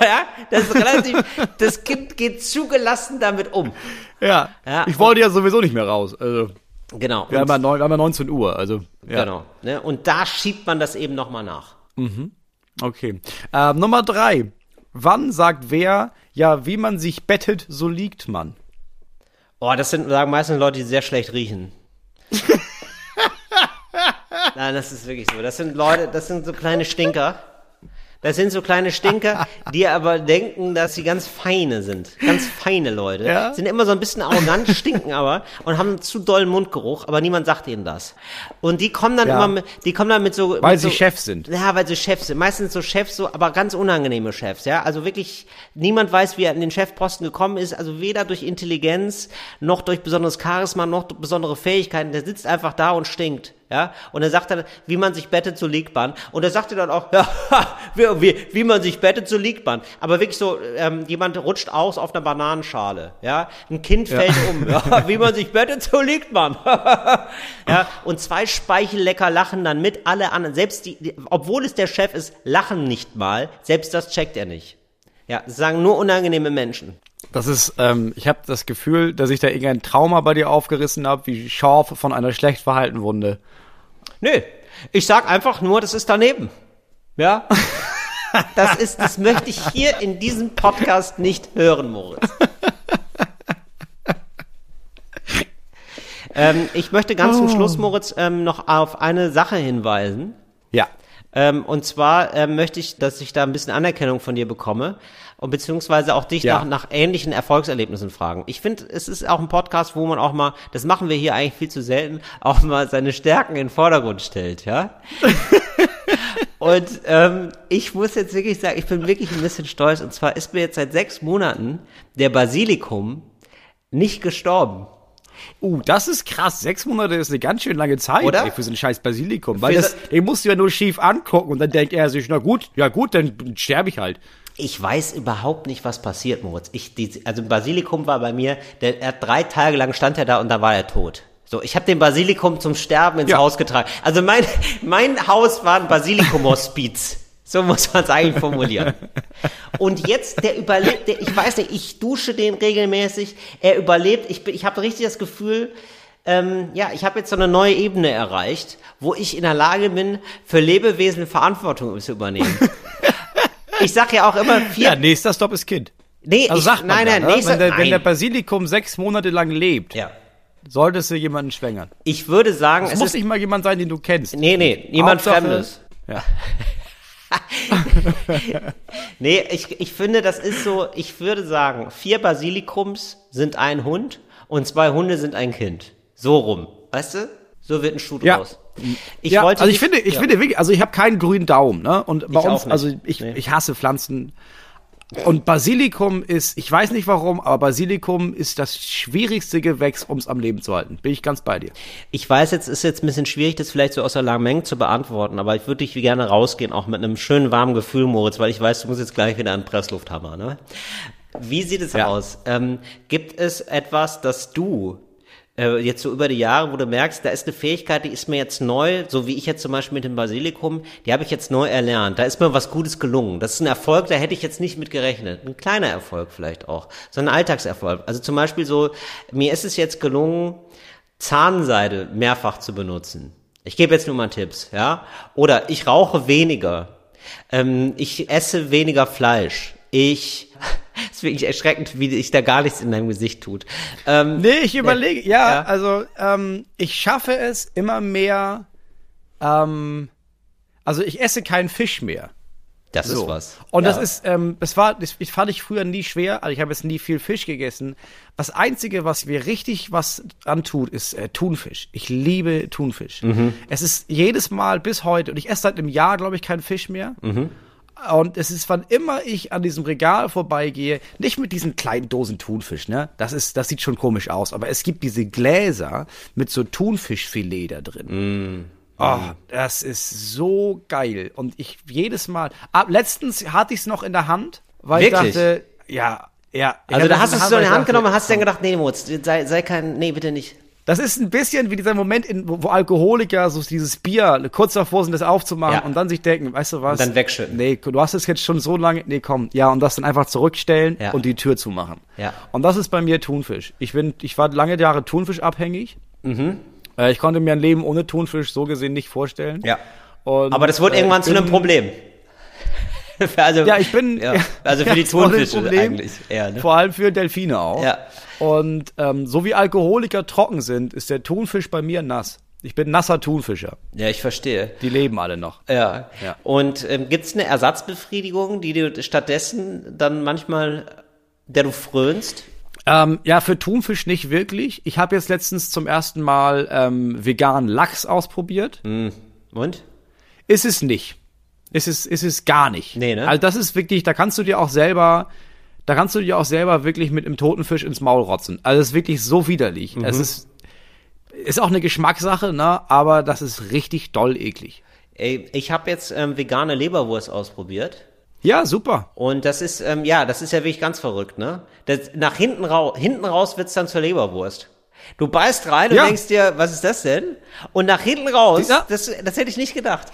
ja, das ist relativ, das Kind geht zugelassen damit um.
Ja.
Ja,
ich wollte ja sowieso nicht mehr raus. Also,
Genau.
wir, haben ja neun, wir haben ja 19 Uhr. Also, ja.
Genau. Ne? Und da schiebt man das eben nochmal nach.
Okay. Ähm, Nummer drei. Wann sagt wer, ja, wie man sich bettet, so liegt man?
Oh, das sind, sagen meistens Leute, die sehr schlecht riechen. Nein, das ist wirklich so. Das sind Leute, das sind so kleine Stinker. Das sind so kleine Stinker, die aber denken, dass sie ganz feine sind. Ganz feine Leute.
Ja?
Sind immer so ein bisschen arrogant, stinken aber und haben zu dollen Mundgeruch, aber niemand sagt ihnen das. Und die kommen dann
Ja.
immer mit, die kommen dann mit so.
Weil
mit
sie
so,
Chefs sind.
Ja, weil sie Chefs sind. Meistens so Chefs, so, aber ganz unangenehme Chefs, ja. Also wirklich, niemand weiß, wie er an den Chefposten gekommen ist. Also weder durch Intelligenz, noch durch besonderes Charisma, noch durch besondere Fähigkeiten. Der sitzt einfach da und stinkt. Ja, und er sagt dann, wie man sich bettet, so liegt man. Und er sagte dann auch, ja, wie, wie, wie man sich bettet, so liegt man. Aber wirklich so, ähm, jemand rutscht aus auf einer Bananenschale. Ja, ein Kind fällt um. Ja, wie man sich bettet, so liegt man. ja, und zwei Speichellecker lachen dann mit, alle anderen. Selbst die, die, obwohl es der Chef ist, lachen nicht mal. Selbst das checkt er nicht. Ja, sagen nur unangenehme Menschen.
Das ist, ähm, ich habe das Gefühl, dass ich da irgendein Trauma bei dir aufgerissen habe, wie scharf von einer schlecht verhaltenen Wunde.
Nö, ich sag einfach nur, das ist daneben. Ja? Das ist, das möchte ich hier in diesem Podcast nicht hören, Moritz. ähm, ich möchte ganz zum Schluss, Moritz, ähm, noch auf eine Sache hinweisen.
Ja.
Ähm, und zwar ähm, möchte ich, dass ich da ein bisschen Anerkennung von dir bekomme und beziehungsweise auch dich
Ja.
nach, nach ähnlichen Erfolgserlebnissen fragen. Ich finde, es ist auch ein Podcast, wo man auch mal, das machen wir hier eigentlich viel zu selten, auch mal seine Stärken in den Vordergrund stellt, ja. und ähm, ich muss jetzt wirklich sagen, ich bin wirklich ein bisschen stolz. Und zwar ist mir jetzt seit sechs Monaten der Basilikum nicht gestorben.
Uh, das ist krass. Sechs Monate ist eine ganz schön lange Zeit
Oder?
Ey, für so ein scheiß Basilikum. Weil
Für
das, den musst du ja nur schief angucken und dann denkt er sich, na gut, ja gut, dann sterbe ich halt.
Ich weiß überhaupt nicht, was passiert, Moritz. Ich, die, also Basilikum war bei mir, der, er drei Tage lang stand er da und da war er tot. So, ich habe den Basilikum zum Sterben ins
Ja.
Haus getragen. Also mein, mein Haus war ein Basilikum-Hospiz. So muss man es eigentlich formulieren. Und jetzt, der überlebt, der, ich weiß nicht, ich dusche den regelmäßig, er überlebt. Ich, ich habe richtig das Gefühl, ähm, ja, ich habe jetzt so eine neue Ebene erreicht, wo ich in der Lage bin, für Lebewesen Verantwortung zu übernehmen. Ich sag ja auch immer, vier,
Ja, nächster Stopp ist Kind.
Nee,
Also
ich,
sagt man
nein,
ja,
nein,
ne?
nächster,
wenn, der,
nein.
wenn der Basilikum sechs Monate lang lebt,
ja.
solltest du jemanden schwängern.
Ich würde sagen,
Es
es
muss
ist,
nicht mal jemand sein, den du kennst.
nee, nee, niemand
Hauptsache-
Fremdes.
Ja.
Nee, ich, ich finde, das ist so, ich würde sagen, vier Basilikums sind ein Hund und zwei Hunde sind ein Kind. So rum. Weißt du? So wird ein Schuh
Ja.
draus. Ich
ja,
wollte
also ich
nicht-
finde, ich
ja.
finde wirklich, also ich habe keinen grünen Daumen, ne? Und bei
Ich
uns, also ich,
Nee.
ich hasse Pflanzen. Und Basilikum ist, ich weiß nicht warum, aber Basilikum ist das schwierigste Gewächs, um es am Leben zu halten. Bin ich ganz bei dir.
Ich weiß, jetzt ist jetzt ein bisschen schwierig, das vielleicht so aus der langen Menge zu beantworten, aber ich würde dich gerne rausgehen, auch mit einem schönen warmen Gefühl, Moritz, weil ich weiß, du musst jetzt gleich wieder den Presslufthammer, ne? Wie sieht es
Ja.
aus? Ähm, gibt es etwas, das du äh, jetzt so über die Jahre, wo du merkst, da ist eine Fähigkeit, die ist mir jetzt neu, so wie ich jetzt zum Beispiel mit dem Basilikum, die habe ich jetzt neu erlernt. Da ist mir was Gutes gelungen. Das ist ein Erfolg, da hätte ich jetzt nicht mit gerechnet. Ein kleiner Erfolg vielleicht auch, so ein Alltagserfolg. Also zum Beispiel so, mir ist es jetzt gelungen, Zahnseide mehrfach zu benutzen. Ich gebe jetzt nur mal Tipps, ja? Oder ich rauche weniger. Ähm, ich esse weniger Fleisch. Ich, ist wirklich erschreckend, wie sich da gar nichts in deinem Gesicht tut. Ähm,
Nee, ich überlege, ja,
Ja.
also ähm, ich schaffe es immer mehr, ähm, also ich esse keinen Fisch mehr.
das
So.
ist was.
Und
Ja.
das ist, ähm, das war, das, das fand ich früher nie schwer. Also ich habe jetzt nie viel Fisch gegessen. Das einzige, was mir richtig was antut, ist äh, Thunfisch. Ich liebe Thunfisch.
Mhm.
Es ist jedes Mal bis heute und ich esse seit einem Jahr, glaube ich, keinen Fisch mehr.
Mhm.
Und es ist, wann immer ich an diesem Regal vorbeigehe, nicht mit diesen kleinen Dosen Thunfisch, ne? Das ist, das sieht schon komisch aus. Aber es gibt diese Gläser mit so Thunfischfilet da drin. Oh, das ist so geil. Und ich jedes Mal. Ab, letztens hatte ich es noch in der Hand, weil
Wirklich?
ich dachte, ja, ja.
Also da hast du es
der
so in die
weil
Hand
dachte,
genommen, hast du dann gedacht, nee, Moritz, sei, sei kein, nee, bitte nicht.
Das ist ein bisschen wie dieser Moment, in, wo, wo Alkoholiker so dieses Bier kurz davor sind, das aufzumachen
Ja.
und dann sich denken, weißt du was?
Und dann wegschütten.
Nee, du hast es jetzt schon so lange, nee, komm, ja, und das dann einfach zurückstellen
Ja.
und die Tür zumachen.
Ja.
Und das ist bei mir Thunfisch. Ich bin, ich war lange Jahre Thunfisch abhängig.
Mhm.
Äh, ich konnte mir ein Leben ohne Thunfisch so gesehen nicht vorstellen.
Ja.
Und,
Aber das wurde
äh,
irgendwann zu einem Problem. also,
Ja, ich bin,
ja, also für die
war ein
Thunfische eigentlich eher, ne?
Vor allem für Delfine auch.
Ja.
Und ähm, so wie Alkoholiker trocken sind, ist der Thunfisch bei mir nass. Ich bin nasser Thunfischer.
Ja, ich verstehe.
Die leben alle noch.
Ja.
Ja.
Und ähm, gibt's eine Ersatzbefriedigung, die du stattdessen dann manchmal, der du frönst?
Ähm, ja, für Thunfisch nicht wirklich. Ich habe jetzt letztens zum ersten Mal ähm, veganen Lachs ausprobiert.
Und?
Ist es nicht. Ist es, ist es gar nicht.
Nee, ne?
Also das ist wirklich, da kannst du dir auch selber, da kannst du dir auch selber wirklich mit einem toten Fisch ins Maul rotzen. Also das ist wirklich so widerlich.
Mhm.
Es ist, ist auch eine Geschmackssache, ne? Aber das ist richtig doll eklig.
Ey, ich habe jetzt ähm, vegane Leberwurst ausprobiert.
Ja, super.
Und das ist, ähm, ja, das ist ja wirklich ganz verrückt, ne? Das, nach hinten, rau hinten raus wird's dann zur Leberwurst. Du beißt rein und
Ja.
denkst dir, was ist das denn? Und nach hinten raus,
Ja.
das, das hätte ich nicht gedacht.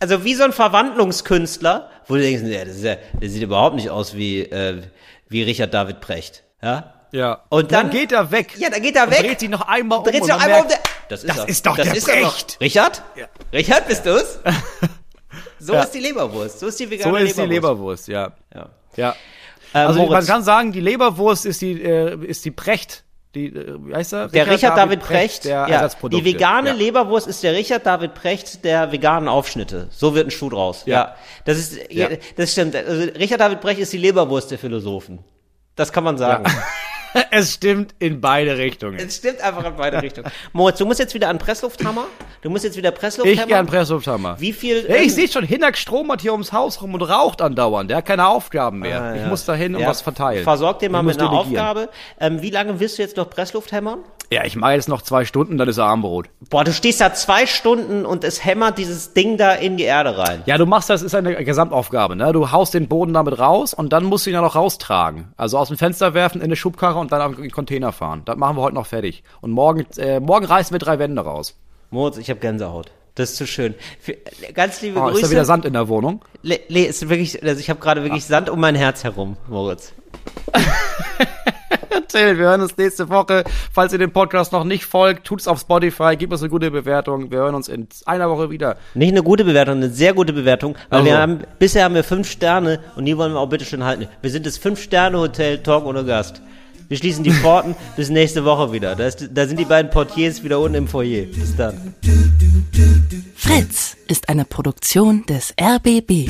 Also wie so ein Verwandlungskünstler, wo du denkst, ja, das, ja, das sieht überhaupt nicht aus wie, äh, wie Richard David Precht. Ja?
Ja.
Und dann-
geht er weg.
Ja, dann geht er
Und
weg.
dreht sich noch einmal um.
Dreht
und
sich noch
man
einmal um
merkt,
der, das ist,
das
er.
ist doch
das
der
ist doch.
Precht.
Richard? Richard, bist du's? So
Ja.
ist die Leberwurst. So ist die vegane
So ist die
Leberwurst.
Leberwurst, ja.
Ja.
Ja.
Ähm,
Also man
Moritz,
kann sagen, die Leberwurst ist die, äh, ist die Precht. Die, äh, wie heißt er?
der Richard David Precht,
der
ja, die vegane
ja.
Leberwurst ist der Richard David Precht der veganen Aufschnitte. So wird ein Schuh draus. Ja,
Ja.
das ist,
Ja.
das stimmt. Also Richard David Precht ist die Leberwurst der Philosophen. Das kann man sagen.
es stimmt in beide Richtungen.
Es stimmt einfach in beide Richtungen. Moritz, du musst jetzt wieder an Presslufthammer. Du musst jetzt wieder Pressluft
Ich
hämmern.
gern Presslufthammer.
Wie viel?
Hey, ich sehe schon, Hinak stromert hier ums Haus rum und raucht andauernd. Der hat keine Aufgaben mehr.
Ah,
Ich
ja.
muss da hin und
Ja,
was verteilen.
Versorg den mal mit einer
delegieren.
Aufgabe. Ähm, wie lange wirst du jetzt noch Pressluft hämmern?
Ja, ich mache jetzt noch zwei Stunden, dann ist Armbrot.
Boah, du stehst da zwei Stunden und es hämmert dieses Ding da in die Erde rein.
Ja, du machst das, ist eine Gesamtaufgabe, ne? Du haust den Boden damit raus und dann musst du ihn ja noch raustragen. Also aus dem Fenster werfen, in eine Schubkarre und dann in den Container fahren. Das machen wir heute noch fertig. Und morgen, äh, morgen reißen wir drei Wände raus.
Moritz, ich habe Gänsehaut. Das ist zu schön. Für, ganz liebe
Oh, ist
Grüße.
da wieder Sand in der Wohnung?
Le, Le, ist wirklich, also ich habe gerade wirklich Sand um mein Herz herum, Moritz.
Erzähl, wir hören uns nächste Woche. Falls ihr dem Podcast noch nicht folgt, tut's auf Spotify, gebt uns eine gute Bewertung. Wir hören uns in einer Woche wieder.
Nicht eine gute Bewertung, eine sehr gute Bewertung, weil
Also.
wir haben, bisher haben wir fünf Sterne und die wollen wir auch bitte schön halten. Wir sind das Fünf-Sterne-Hotel Talk ohne Gast. Wir schließen die Pforten bis nächste Woche wieder. Da, ist, da sind die beiden Portiers wieder unten im Foyer. Bis dann.
Fritz ist eine Produktion des RBB.